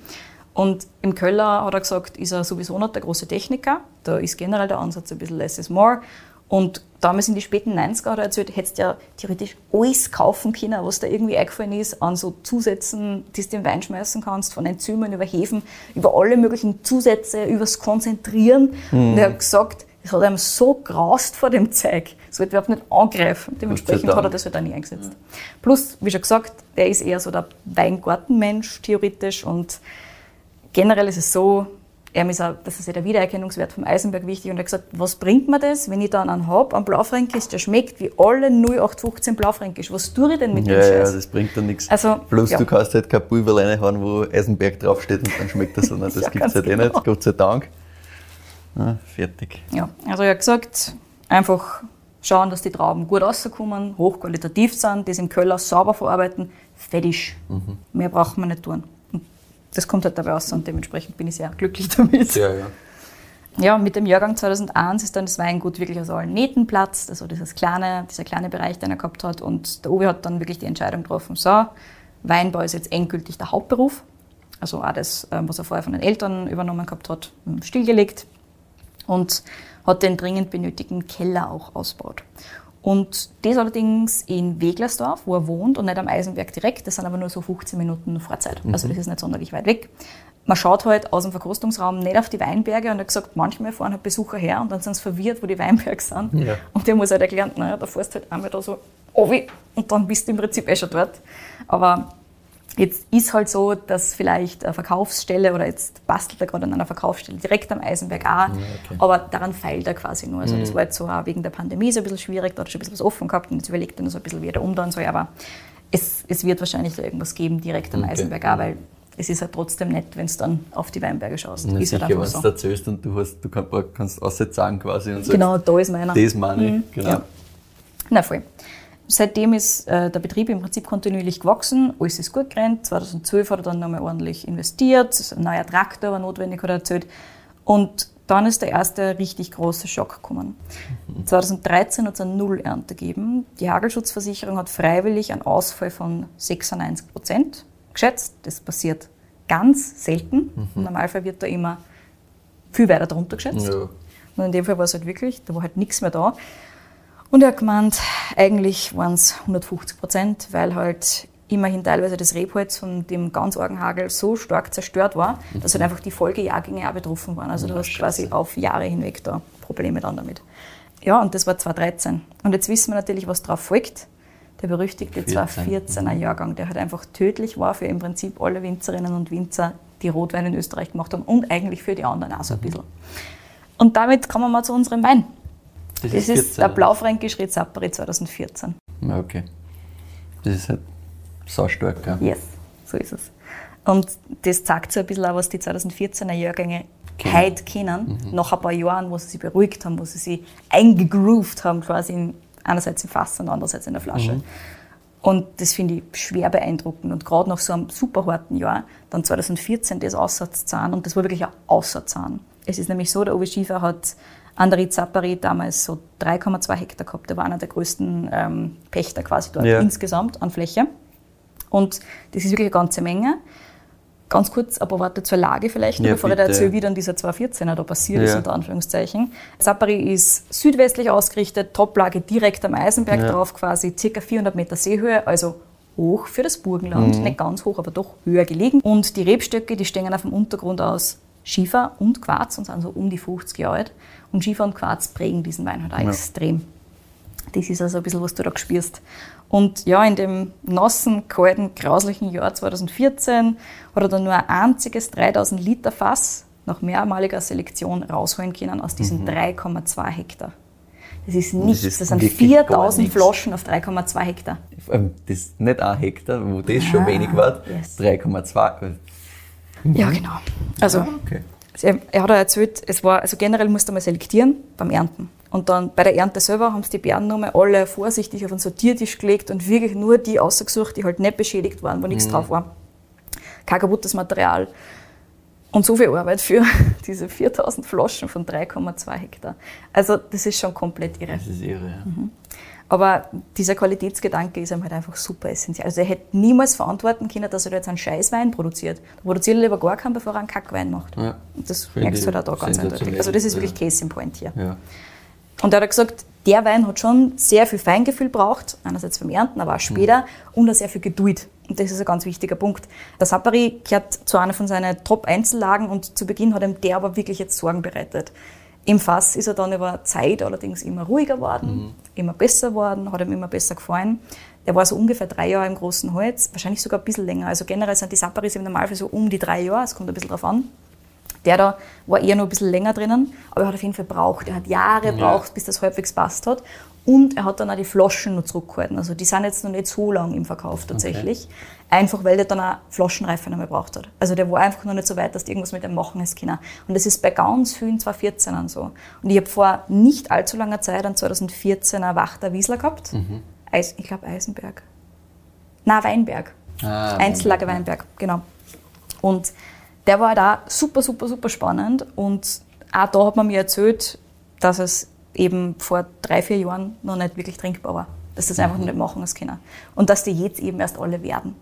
Und im Köller hat er gesagt, ist er sowieso nicht der große Techniker. Da ist generell der Ansatz ein bisschen less is more. Und damals in die späten 90er hat er erzählt, hättest ja theoretisch alles kaufen können, was da irgendwie eingefallen ist, an so Zusätzen, die du den Wein schmeißen kannst, von Enzymen über Hefen, über alle möglichen Zusätze, übers Konzentrieren. Mhm. Und er hat gesagt, es hat einem so graust vor dem Zeug. Es wird überhaupt nicht angreifen. Dementsprechend hat er das halt auch nie eingesetzt. Mhm. Plus, wie schon gesagt, der ist eher so der Weingartenmensch, theoretisch. Und generell ist es so, er ist auch, das ist ja der Wiedererkennungswert vom Eisenberg wichtig und er hat gesagt, was bringt mir das, wenn ich dann einen habe, einen Blaufränkisch, der schmeckt wie alle 0815 Blaufränkisch. Was tue ich denn mit ja, dem Scheiß? Ja, das bringt dann nichts. Also, Bloß ja. du kannst halt kein Pulver reinhauen, wo Eisenberg draufsteht und dann schmeckt das so. Das ja, gibt es halt genau. eh nicht, genau. Gott sei Dank. Ja, fertig. Ja, also er hat gesagt, einfach schauen, dass die Trauben gut rauskommen, hochqualitativ sind, das im Köller sauber verarbeiten, fertig. Mhm. Mehr brauchen wir nicht tun das kommt halt dabei raus und dementsprechend bin ich sehr glücklich damit. Ja, ja. Ja, mit dem Jahrgang 2001 ist dann das Weingut wirklich aus allen Nähten platzt, also dieses kleine, dieser kleine Bereich, den er gehabt hat. Und der Uwe hat dann wirklich die Entscheidung getroffen, so, Weinbau ist jetzt endgültig der Hauptberuf. Also auch das, ähm, was er vorher von den Eltern übernommen gehabt hat, stillgelegt und hat den dringend benötigten Keller auch ausgebaut. Und das allerdings in Weglersdorf, wo er wohnt und nicht am Eisenberg direkt. Das sind aber nur so 15 Minuten Fahrzeit. Mhm. Also das ist nicht sonderlich weit weg. Man schaut halt aus dem Verkostungsraum nicht auf die Weinberge und er hat gesagt, manchmal fahren halt Besucher her und dann sind sie verwirrt, wo die Weinberge sind. Ja. Und der muss halt erklären, naja, da fährst du halt einmal da so und dann bist du im Prinzip eh schon dort. Aber Jetzt ist halt so, dass vielleicht eine Verkaufsstelle oder jetzt bastelt er gerade an einer Verkaufsstelle direkt am Eisenberg ja, okay. aber daran feilt er quasi nur. Also mhm. das war jetzt so auch wegen der Pandemie so ein bisschen schwierig, da hat er schon ein bisschen was offen gehabt und jetzt überlegt er noch so ein bisschen, wie er da umdrehen soll, aber es, es wird wahrscheinlich da irgendwas geben direkt am okay. Eisenberg auch, weil es ist halt trotzdem nett, wenn du dann auf die Weinberge schaust. Na, ist sicher, halt wenn so. du erzählst und du, hast, du kannst, kannst auszahlen quasi und sagst, genau, da ist meiner. Das meine ich, mhm. genau. Ja. Na voll. Seitdem ist äh, der Betrieb im Prinzip kontinuierlich gewachsen, alles ist gut gerannt. 2012 hat er dann nochmal ordentlich investiert, ein neuer Traktor war notwendig, hat er erzählt. Und dann ist der erste richtig große Schock gekommen. Mhm. 2013 hat es eine Nullernte gegeben. Die Hagelschutzversicherung hat freiwillig einen Ausfall von 96 Prozent geschätzt. Das passiert ganz selten. Mhm. Im Normalfall wird da immer viel weiter drunter geschätzt. Ja. Und in dem Fall war es halt wirklich, da war halt nichts mehr da. Und er hat gemeint, eigentlich waren es 150 Prozent, weil halt immerhin teilweise das Rebholz von dem ganz Orgenhagel so stark zerstört war, mhm. dass halt einfach die Folgejahrgänge auch betroffen waren. Also du hast quasi auf Jahre hinweg da Probleme dann damit. Ja, und das war 2013. Und jetzt wissen wir natürlich, was darauf folgt. Der berüchtigte 2014er mhm. Jahrgang, der halt einfach tödlich war für im Prinzip alle Winzerinnen und Winzer, die Rotwein in Österreich gemacht haben und eigentlich für die anderen auch so ein mhm. bisschen. Und damit kommen wir mal zu unserem Wein. Das, das ist, ist der Blaufränkisch Rezapari 2014. Okay. Das ist halt so stark, ja. Yes, so ist es. Und das zeigt so ein bisschen auch, was die 2014er Jahrgänge Kennen. heute kennen, mhm. nach ein paar Jahren, wo sie sich beruhigt haben, wo sie sich eingegroovt haben, quasi in, einerseits im Fass und andererseits in der Flasche. Mhm. Und das finde ich schwer beeindruckend. Und gerade nach so einem super harten Jahr, dann 2014 das Aussatzzahn, und das war wirklich ein Aussatzzahn. Es ist nämlich so, der Uwe Schiefer hat Andri Zappari damals so 3,2 Hektar gehabt. Der war einer der größten ähm, Pächter quasi dort ja. insgesamt an Fläche. Und das ist wirklich eine ganze Menge. Ganz kurz ein paar Worte zur Lage vielleicht, Ja, bevor ich bitte. da erzähle, wie dann dieser 214er da passiert ist, Ja. unter Anführungszeichen. Sapari ist südwestlich ausgerichtet, Toplage direkt am Eisenberg Ja. drauf quasi, circa 400 Meter Seehöhe, also hoch für das Burgenland, Mhm. nicht ganz hoch, aber doch höher gelegen. Und die Rebstöcke, die stehen auf dem Untergrund aus Schiefer und Quarz und sind so um die 50 Jahre alt. Und Schiefer und Quarz prägen diesen Wein halt auch Ja. extrem. Das ist also ein bisschen, was du da spürst. Und ja, in dem nassen, kalten, grauslichen Jahr 2014 hat er dann nur ein einziges 3000 Liter Fass nach mehrmaliger Selektion rausholen können aus diesen 3,2 Hektar. Das ist nichts, das, ist sind wirklich gar 4000 nichts. Flaschen auf 3,2 Hektar. Allem Das ist nicht ein Hektar, wo das schon Ah, wenig war. yes. 3,2. Ja, genau. Also, Okay. Er, er hat auch erzählt, es war, also generell musste man selektieren beim Ernten. Und dann bei der Ernte selber haben sie die Beeren nochmal alle vorsichtig auf einen Sortiertisch gelegt und wirklich nur die ausgesucht, die halt nicht beschädigt waren, wo nichts Mhm. drauf war. Kein kaputtes Material. Und so viel Arbeit für diese 4000 Flaschen von 3,2 Hektar. Also das ist schon komplett irre. Das ist irre. Ja. Mhm. Aber dieser Qualitätsgedanke ist ihm halt einfach super essentiell. Also er hätte niemals verantworten können, dass er da jetzt einen Scheißwein produziert. Er produziert lieber gar keinen, bevor er einen Kackwein macht. Ja. Und das Finde merkst du halt auch da ganz eindeutig. Also das ist wirklich Ja. Case in Point hier. Ja. Und er hat gesagt, der Wein hat schon sehr viel Feingefühl braucht, einerseits beim Ernten, aber auch später, und auch sehr viel Geduld. Und das ist ein ganz wichtiger Punkt. Der Sapari gehört zu einer von seinen Top-Einzellagen und zu Beginn hat ihm der aber wirklich jetzt Sorgen bereitet. Im Fass ist er dann über Zeit allerdings immer ruhiger geworden, immer besser geworden, hat ihm immer besser gefallen. Der war so ungefähr drei Jahre im großen Holz, wahrscheinlich sogar ein bisschen länger. Also generell sind die Saparis im Normalfall so um die drei Jahre, es kommt ein bisschen drauf an. Der da war eher noch ein bisschen länger drinnen, aber er hat auf jeden Fall braucht. Er hat Jahre braucht, bis das halbwegs passt hat. Und er hat dann auch die Flaschen noch zurückgehalten. Also die sind jetzt noch nicht so lang im Verkauf tatsächlich. Einfach weil der dann auch Flaschenreife noch mal braucht hat. Also der war einfach noch nicht so weit, dass du irgendwas mit dem machen hast können. Und das ist bei ganz vielen 2014ern so. Und ich habe vor nicht allzu langer Zeit, an 2014er Wachter Wiesler gehabt. Eis, ich glaube Eisenberg. Na, Weinberg. Ah, Einzellage Weinberg, genau. Und der war da super, super, super spannend. Und auch da hat man mir erzählt, dass es eben vor drei, vier Jahren noch nicht wirklich trinkbar war. Dass das einfach noch nicht machen als können. Und dass die jetzt eben erst alle werden.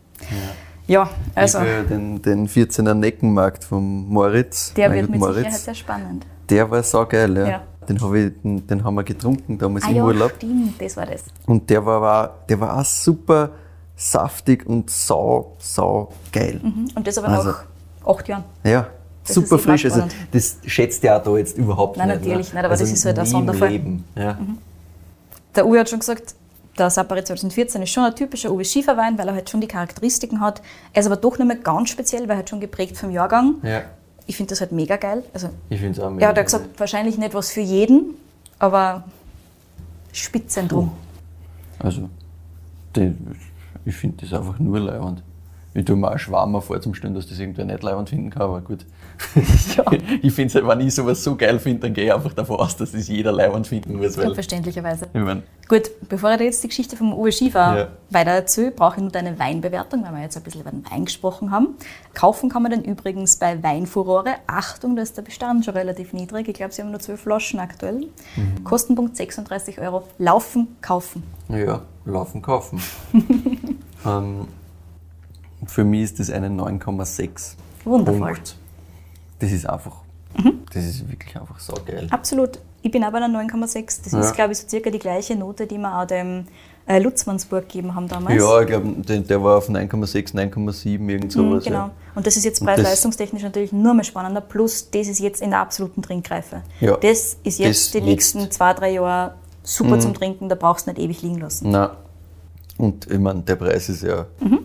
Ja, also ich will den, den 14er Neckenmarkt vom Moritz. der wird mit Moritz. Sicherheit sehr spannend. Der war saugeil, ja. Ja. Den, hab ich, den, den haben wir getrunken damals Ah im ja, Urlaub. stimmt, das war das. Und der war, auch, der war auch super saftig und sau, sau geil. Mhm. Und das aber Also- nach acht Jahren. Ja, Das super frisch. Also, das schätzt ja auch da jetzt überhaupt Nein, nicht. natürlich ne? nicht, aber das also ist halt ein Sonderfall. Mhm. Leben. Ja. Der Uwe hat schon gesagt, der Sapari 2014 ist schon ein typischer Uwe Schieferwein, weil er halt schon die Charakteristiken hat. Er ist aber doch nicht mehr ganz speziell, weil er halt schon geprägt vom Jahrgang. ja, Ich finde das halt mega geil. Also, ich finde es auch er hat ja gesagt, wahrscheinlich nicht was für jeden, aber Spitzen drum. Also, den, ich finde das einfach nur leibend. Ich tue mir auch Schwarmer vor zum Stellen, dass das irgendwer nicht leibend finden kann, aber gut. ich finde es halt, wenn ich sowas so geil finde, dann gehe ich einfach davon aus, dass das jeder leibend finden muss. Weil, Verständlicherweise. ich mein, Gut, bevor ich dir jetzt die Geschichte vom Uwe Schiefer Ja. weiter erzähle, brauche ich nur deine Weinbewertung, weil wir jetzt ein bisschen über den Wein gesprochen haben. Kaufen kann man den übrigens bei Weinfurore. Achtung, da ist der Bestand schon relativ niedrig. Ich glaube, sie haben nur 12 Flaschen aktuell. Mhm. Kostenpunkt 36 Euro. Laufen, kaufen. ja, laufen, kaufen. ähm, für mich ist das eine 9,6. Wundervoll. Punkt. Das ist einfach, das ist wirklich einfach so geil. Absolut. Ich bin aber bei einer 9,6. Das Ja. ist, glaube ich, so circa die gleiche Note, die wir auch dem äh, Lutzmannsburg gegeben haben damals. Ja, ich glaube, der, der war auf 9,6, 9,7, irgend Mhm, sowas. genau. Ja. Und das ist jetzt preis-leistungstechnisch natürlich nur mehr spannender. Plus, das ist jetzt in der absoluten Trinkreife. Ja. Das ist jetzt Das die jetzt. nächsten zwei, drei Jahre super zum Trinken. Da brauchst du nicht ewig liegen lassen. Nein. Und ich meine, der Preis ist ja Mhm.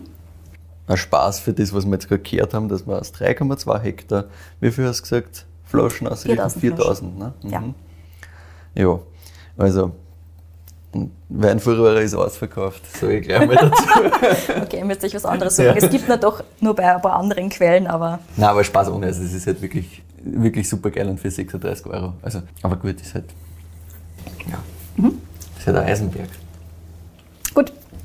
Ein Spaß für das, was wir jetzt gerade gehört haben, dass wir aus 3,2 Hektar, wie viel hast du gesagt, Flaschen aus 4000 4000, ne? Ja. Mhm. Ja, also Weinfurore ist ausverkauft, sage ich gleich mal dazu. Okay, ihr müsst euch was anderes suchen. Es gibt nur doch nur bei ein paar anderen Quellen, aber Nein, aber Spaß ohne, also es ist halt wirklich, wirklich super geil und für 36 Euro. Also, aber gut, ist halt, ja, Mhm. ist halt ein Eisenberg.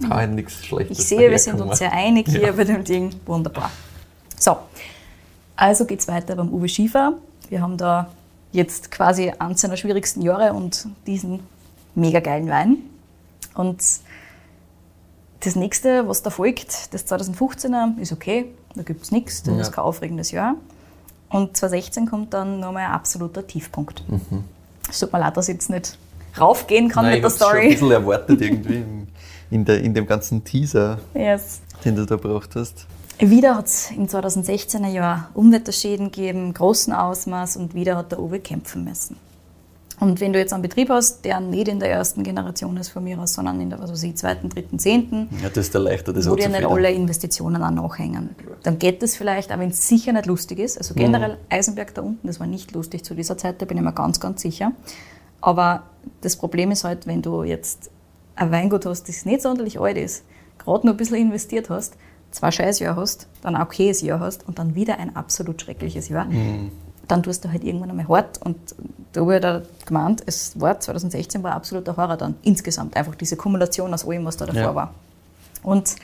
Halt nichts Schlechtes Ich sehe, wir sind uns sehr einig hier Ja. bei dem Ding. Wunderbar. So, also geht es weiter beim Uwe Schiefer. Wir haben da jetzt quasi eins seiner schwierigsten Jahre und diesen mega geilen Wein. Und das nächste, was da folgt, das 2015er, ist okay. Da gibt es nichts, das Ja. ist kein aufregendes Jahr. Und 2016 kommt dann nochmal ein absoluter Tiefpunkt. Es tut mir leid, dass ich jetzt nicht raufgehen kann Mhm. Nein, mit der ich hab's schon ein Story. bisschen erwartet irgendwie in, der, in dem ganzen Teaser, Yes. den du da gebracht hast. Wieder hat es im 2016er Jahr Unwetterschäden gegeben, großen Ausmaß und wieder hat der Uwe kämpfen müssen. Und wenn du jetzt einen Betrieb hast, der nicht in der ersten Generation ist von mir aus, sondern in der was weiß ich, zweiten, dritten, zehnten, Ja, das ist der leichter, das wo dir nicht alle Investitionen auch nachhängen, dann geht das vielleicht, auch wenn es sicher nicht lustig ist. Also generell Eisenberg da unten, das war nicht lustig zu dieser Zeit, da bin ich mir ganz, ganz sicher. Aber das Problem ist halt, wenn du jetzt ein Weingut hast, das nicht sonderlich alt ist, gerade nur ein bisschen investiert hast, zwei scheiß Jahr hast, dann ein okayes Jahr hast und dann wieder ein absolut schreckliches Jahr, dann tust du halt irgendwann einmal hart. Und da wurde da gemeint, es war 2016 war absoluter Horror dann insgesamt, einfach diese Kumulation aus allem, was da davor Ja. war. Und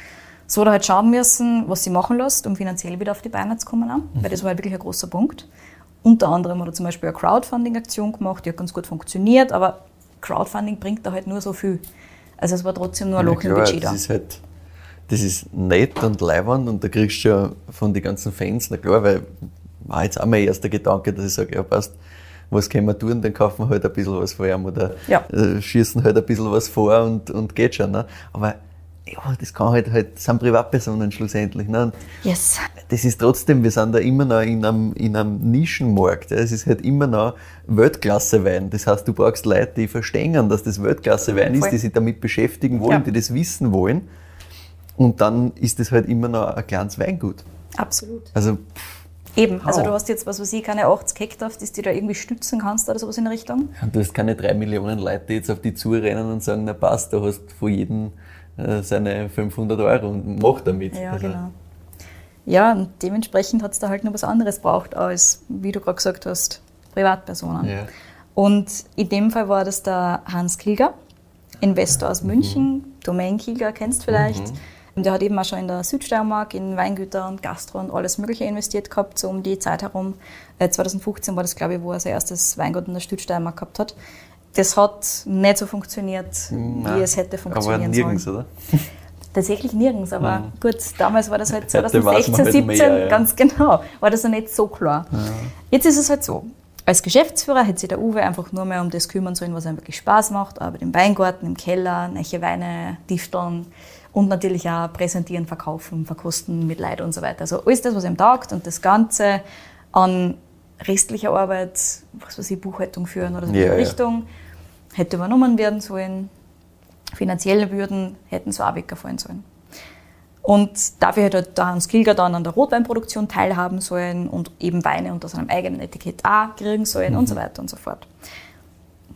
so hat er halt schauen müssen, was sie machen lässt, um finanziell wieder auf die Beine zu kommen. auch, Weil das war halt wirklich ein großer Punkt. Unter anderem hat er zum Beispiel eine Crowdfunding-Aktion gemacht, die hat ganz gut funktioniert, aber Crowdfunding bringt da halt nur so viel. Also es war trotzdem nur ein Ja, Loch im klar, Budget da. das ist halt, das ist nett und leiwand und da kriegst du ja von den ganzen Fans, na klar, weil war jetzt auch mein erster Gedanke, dass ich sage, ja passt, was können wir tun, dann kaufen wir halt ein bisschen was vor ihm oder Ja. äh, schießen halt ein bisschen was vor und, und geht schon. Ne? Aber ja, das kann halt, halt, sind Privatpersonen schlussendlich. Ne? Und Yes. das ist trotzdem, wir sind da immer noch in einem, in einem Nischenmarkt. Es ist halt immer noch Weltklasse-Wein. Das heißt, du brauchst Leute, die verstehen, dass das Weltklasse-Wein ist, die sich damit beschäftigen wollen, Ja. die das wissen wollen. Und dann ist das halt immer noch ein kleines Weingut. Absolut. Also, Eben, also Wow. du hast jetzt, was weiß ich, keine 80 Hektar, die du da irgendwie stützen kannst oder sowas in Richtung. du hast keine drei Millionen Leute, die jetzt auf die zurennen und sagen, na passt, du hast von jedem seine 500 Euro und mach damit. Ja, Also, genau. Ja, und dementsprechend hat es da halt noch was anderes braucht als, wie du gerade gesagt hast, Privatpersonen. Ja. Und in dem Fall war das der Hans Kilger, Investor aus München, Domain Kilger kennst du vielleicht. Und der hat eben auch schon in der Südsteiermark in Weingüter und Gastro und alles Mögliche investiert gehabt, so um die Zeit herum. Äh, 2015 war das, glaube ich, wo er sein erstes Weingut in der Südsteiermark gehabt hat. Das hat nicht so funktioniert, wie es hätte funktionieren Aber nirgends, sollen. oder? Tatsächlich nirgends, aber gut, damals war das halt Heute weiß 2016, man halt 17, mehr, ja. ganz genau, war das noch nicht so klar. Jetzt ist es halt so, als Geschäftsführer hätte sich der Uwe einfach nur mehr um das kümmern sollen, was ihm wirklich Spaß macht, aber im Weingarten, im Keller, neue Weine, Difteln und natürlich auch präsentieren, verkaufen, verkosten mit Leid und so weiter. Also alles das, was ihm taugt und das Ganze an restlicher Arbeit, was weiß ich, Buchhaltung führen oder so in Ja, die ja. Hätte übernommen werden sollen finanzielle Bürden hätten so auch weggefallen sollen. Und dafür hätte halt der Hans Kilger dann an der Rotweinproduktion teilhaben sollen und eben Weine unter seinem eigenen Etikett auch kriegen sollen und so weiter und so fort.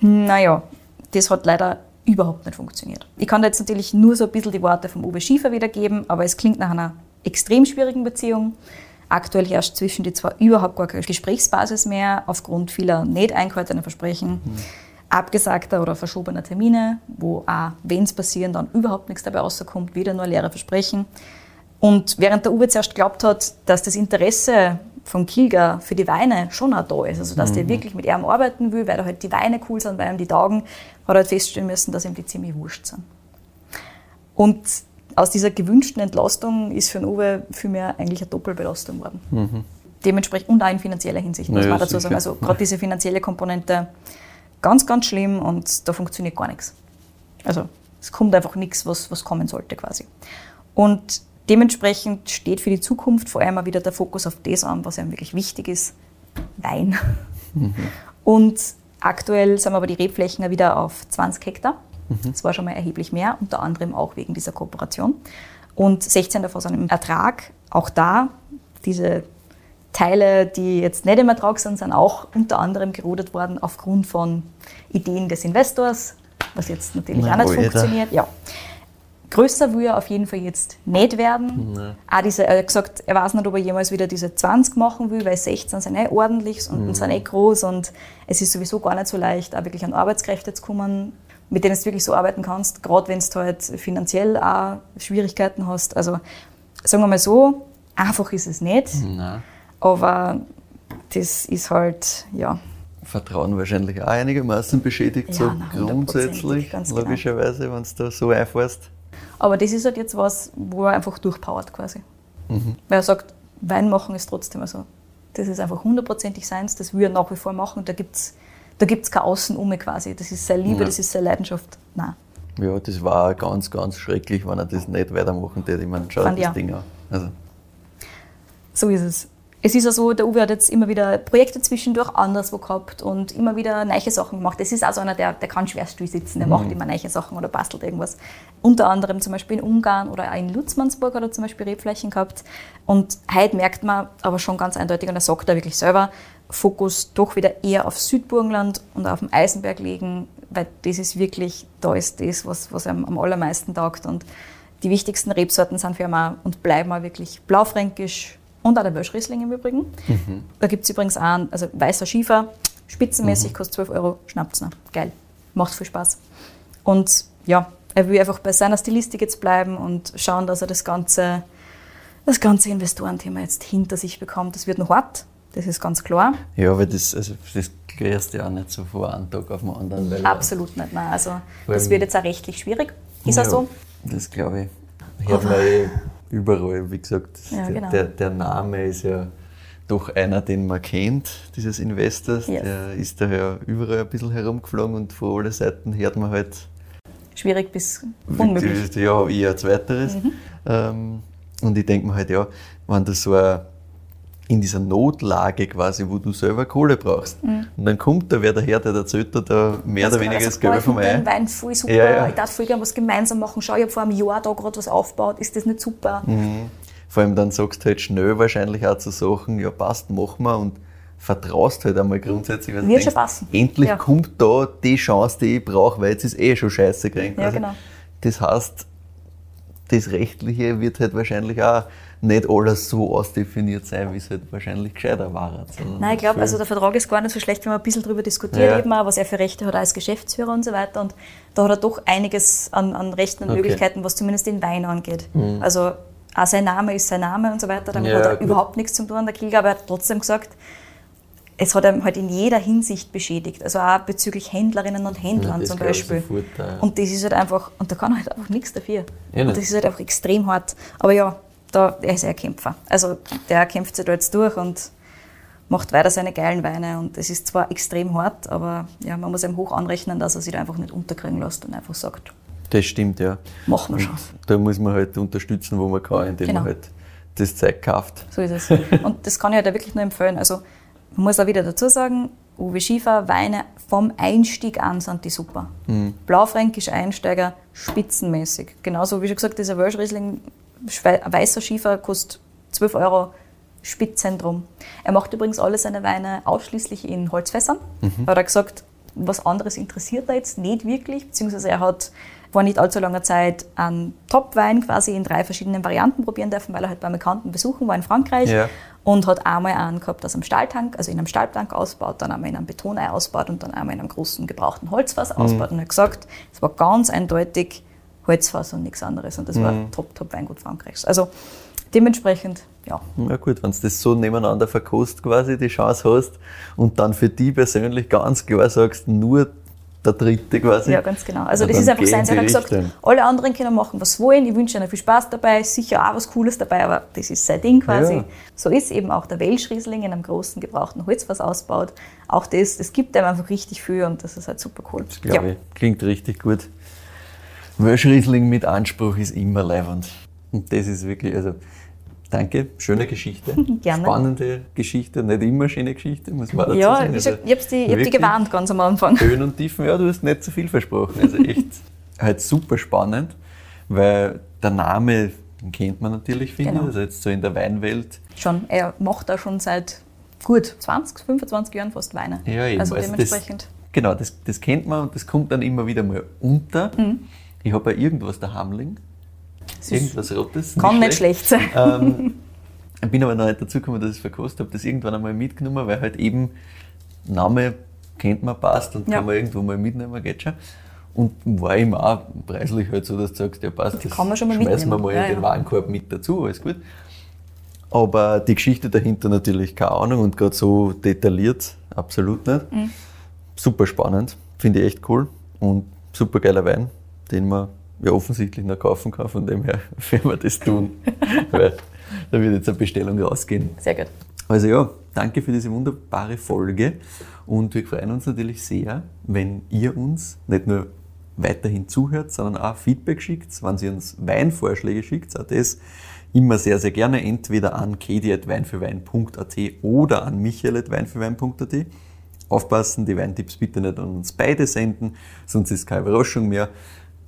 Naja, das hat leider überhaupt nicht funktioniert. Ich kann da jetzt natürlich nur so ein bisschen die Worte vom Uwe Schiefer wiedergeben, aber es klingt nach einer extrem schwierigen Beziehung. Aktuell herrscht zwischen die zwei überhaupt gar keine Gesprächsbasis mehr, aufgrund vieler nicht eingehaltener Versprechen, abgesagter oder verschobener Termine, wo auch, wenn es passieren, dann überhaupt nichts dabei rauskommt, wieder nur leere Versprechen. Und während der Uwe zuerst glaubt hat, dass das Interesse von Kilger für die Weine schon auch da ist, also dass der wirklich mit ihm arbeiten will, weil da halt die Weine cool sind, weil ihm die taugen, hat er halt feststellen müssen, dass ihm die ziemlich wurscht sind. Und aus dieser gewünschten Entlastung ist für den Uwe vielmehr eigentlich eine Doppelbelastung geworden. Dementsprechend und auch in finanzieller Hinsicht, muss Naja, man dazu sagen. Also gerade diese finanzielle Komponente ganz, ganz schlimm und da funktioniert gar nichts. Also es kommt einfach nichts, was, was kommen sollte quasi. Und dementsprechend steht für die Zukunft vor allem auch wieder der Fokus auf das an, was einem wirklich wichtig ist, Wein. Und aktuell sind aber die Rebflächen wieder auf 20 Hektar. Das war schon mal erheblich mehr, unter anderem auch wegen dieser Kooperation. Und 16 davon sind im Ertrag. Auch da, diese Teile, die jetzt nicht im Ertrag sind, sind auch unter anderem gerodet worden aufgrund von Ideen des Investors, was jetzt natürlich Na, auch nicht Alter. funktioniert. Ja. Größer will er auf jeden Fall jetzt nicht werden. Auch diese, er hat gesagt, er weiß nicht, ob er jemals wieder diese 20 machen will, weil 16 sind eh ordentlich und sind eh groß und es ist sowieso gar nicht so leicht, auch wirklich an Arbeitskräfte zu kommen, mit denen du wirklich so arbeiten kannst, gerade wenn du halt finanziell auch Schwierigkeiten hast. Also sagen wir mal so, einfach ist es nicht, Nein. Aber das ist halt, ja, Vertrauen wahrscheinlich auch einigermaßen beschädigt, Ja, so hundertprozentig, grundsätzlich, ganz genau. logischerweise, wenn du da so einfahrst. Aber das ist halt jetzt was, wo er einfach durchpowert quasi. Mhm. Weil er sagt, Wein machen ist trotzdem also, das ist einfach hundertprozentig seins, das will er nach wie vor machen. Da gibt es da gibt's kein Außen um quasi. Das ist seine Liebe, Ja. das ist seine Leidenschaft. Nein. Ja, das war ganz, ganz schrecklich, wenn er das nicht weitermachen würde. Ich meine, schau das auch. Ding an. Also, So ist es. Es ist ja so, der Uwe hat jetzt immer wieder Projekte zwischendurch anderswo gehabt und immer wieder neue Sachen gemacht. Das ist also einer, der, der kann schwer still sitzen, der macht immer neue Sachen oder bastelt irgendwas. Unter anderem zum Beispiel in Ungarn oder auch in Lutzmannsburg hat er zum Beispiel Rebflächen gehabt. Und heute merkt man aber schon ganz eindeutig, und er sagt da wirklich selber, Fokus doch wieder eher auf Südburgenland und auf dem Eisenberg legen, weil das ist wirklich, da ist das, was, was ihm am allermeisten taugt. Und die wichtigsten Rebsorten sind für ihn auch und bleiben auch wirklich Blaufränkisch und auch der Welschriesling im Übrigen. Da gibt es übrigens auch einen, also weißer Schiefer, spitzenmäßig, kostet 12 Euro, schnappt's noch. Geil, macht viel Spaß. Und ja, er will einfach bei seiner Stilistik jetzt bleiben und schauen, dass er das ganze, das ganze Investorenthema jetzt hinter sich bekommt. Das wird noch hart, das ist ganz klar. ja, weil das, also, das klärst du ja auch nicht so von einem Tag auf den anderen. Weil Absolut nicht. Nein. Also, das wird jetzt auch rechtlich schwierig. Ist ja, auch so. Das glaube ich. Hört man überall, wie gesagt. Ja, der, genau. der, der Name ist ja doch einer, den man kennt, dieses Investors. Yes. Der ist daher überall ein bisschen herumgeflogen und von allen Seiten hört man halt Schwierig bis unmöglich. Mhm. Ja, eher zweiteres. Ähm, und ich denke mir halt, ja, wenn du so ein, in dieser Notlage quasi, wo du selber Kohle brauchst, Mhm. und dann kommt da wer daher, der erzählt dir da mehr oder weniger das Geld vom Ei. Wein voll super, Ja, ja. ich darf voll gerne was gemeinsam machen. Schau, ich habe vor einem Jahr da gerade was aufgebaut, ist das nicht super? Mhm. Vor allem dann sagst du halt schnell wahrscheinlich auch zu Sachen, ja passt, machen wir und vertraust halt einmal grundsätzlich. weil Wird schon denkst, passen. Endlich Ja. kommt da die Chance, die ich brauche, weil jetzt ist eh schon scheiße gekriegt. Ja, genau. Das heißt, das Rechtliche wird halt wahrscheinlich auch nicht alles so ausdefiniert sein, wie es halt wahrscheinlich gescheiter war. sondern Nein, ich glaube, also der Vertrag ist gar nicht so schlecht, wenn man ein bisschen darüber diskutiert, Ja. eben auch, was er für Rechte hat als Geschäftsführer und so weiter. Und da hat er doch einiges an, an Rechten und Okay. Mhm. Möglichkeiten, was zumindest den Wein angeht. Also auch sein Name ist sein Name und so weiter. Damit Ja, hat er gut. überhaupt nichts zu tun, der Kilger, aber er hat trotzdem gesagt, es hat ihm halt in jeder Hinsicht beschädigt. Also auch bezüglich Händlerinnen und Händlern das zum Beispiel. sofort, ja. Und das ist halt einfach, und da kann er halt einfach nichts dafür. Ja, und das ist halt einfach extrem hart. Aber ja, da, er ist ja ein Kämpfer. Also der kämpft sich da jetzt durch und macht weiter seine geilen Weine. Und es ist zwar extrem hart, aber ja, man muss ihm hoch anrechnen, dass er sich da einfach nicht unterkriegen lässt und einfach sagt, Das stimmt, ja. machen wir schon. da muss man halt unterstützen, wo man kann, indem Genau. man halt das Zeug kauft. So ist es. Und das kann ich halt auch wirklich nur empfehlen. Also man muss auch wieder dazu sagen, Uwe Schiefer, Weine vom Einstieg an sind die super. Blaufränkisch Einsteiger, spitzenmäßig. Genauso wie schon gesagt, dieser Welsh Riesling, weißer Schiefer, kostet 12 Euro, Spitzentrum. Er macht übrigens alle seine Weine ausschließlich in Holzfässern. Hat er gesagt, was anderes interessiert er jetzt nicht wirklich, beziehungsweise er hat vor nicht allzu langer Zeit einen Top-Wein quasi in drei verschiedenen Varianten probieren dürfen, weil er halt bei Bekannten besuchen war in Frankreich Ja. und hat einmal einen gehabt aus einem Stahltank, also in einem Stahltank ausbaut, dann einmal in einem Betonei ausbaut und dann einmal in einem großen gebrauchten Holzfass ausbaut und er hat gesagt, es war ganz eindeutig Holzfass und nichts anderes und das war top, top Weingut Frankreichs. Also dementsprechend, ja, Ja gut, wenn du das so nebeneinander verkost quasi, die Chance hast und dann für die persönlich ganz klar sagst, nur der Dritte quasi. Ja, ganz genau. Also Ja, das ist einfach sein. Er die hat gesagt, alle anderen können machen, was sie wollen. Ich wünsche ihnen viel Spaß dabei, sicher auch was Cooles dabei, aber das ist sein Ding quasi. Ja. So ist eben auch der Welschriesling in einem großen gebrauchten Holzfass ausbaut. Auch das, das gibt einem einfach richtig viel und das ist halt super cool. Das glaube ich. Klingt richtig gut. Welschriesling mit Anspruch ist immer leibend. Und das ist wirklich, also danke, schöne Geschichte. Gerne. Spannende Geschichte, nicht immer schöne Geschichte, muss man Ja, dazu ja sagen. wie Also ich habe die, ich hab die gewarnt ganz am Anfang. Höhen und Tiefen, ja, du hast nicht zu viel versprochen. Also echt halt super spannend, weil der Name den kennt man natürlich, finde Genau. ich. Also jetzt so in der Weinwelt. Schon, er macht da schon seit gut 20, 25 Jahren fast Weine. Ja, eben. Also Also dementsprechend. Das, genau, das, das kennt man und das kommt dann immer wieder mal unter. Mhm. Ich habe ja irgendwas daheim liegen. Irgendwas Rotes. kann nicht schlecht sein. Ähm, ich bin aber noch nicht dazu gekommen, dass ich es verkostet habe, das irgendwann einmal mitgenommen, weil halt eben Name kennt man, passt und Ja. kann man irgendwo mal mitnehmen, geht schon. Und war eben auch preislich halt so, dass du sagst, ja passt, das kann man schon mal schmeißen wir mitnehmen. mal Ja, in den ja. Warenkorb mit dazu, alles gut. Aber die Geschichte dahinter natürlich keine Ahnung und gerade so detailliert, absolut nicht. Mhm. Super spannend, finde ich echt cool und super geiler Wein, den man ja offensichtlich noch kaufen kann, von dem her werden wir das tun. Weil Da wird jetzt eine Bestellung rausgehen. Sehr gut. Also ja, danke für diese wunderbare Folge und wir freuen uns natürlich sehr, wenn ihr uns nicht nur weiterhin zuhört, sondern auch Feedback schickt, wenn Sie uns Weinvorschläge schickt, auch das immer sehr, sehr gerne, entweder an kedi.weinfürwein.at oder an michael.weinfürwein.at. Aufpassen, die Weintipps bitte nicht an uns beide senden, sonst ist keine Überraschung mehr.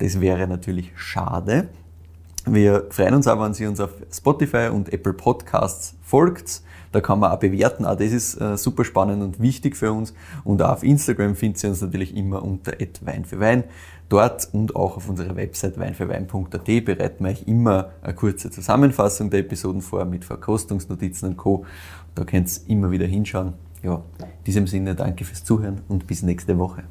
Das wäre natürlich schade. Wir freuen uns aber, wenn Sie uns auf Spotify und Apple Podcasts folgt. Da kann man auch bewerten. Auch das ist äh, super spannend und wichtig für uns. Und auch auf Instagram finden Sie uns natürlich immer unter Wein für Wein. Dort und auch auf unserer Website weinfürwein.at bereiten wir euch immer eine kurze Zusammenfassung der Episoden vor mit Verkostungsnotizen und Co. Da könnt ihr immer wieder hinschauen. Ja, in diesem Sinne danke fürs Zuhören und bis nächste Woche.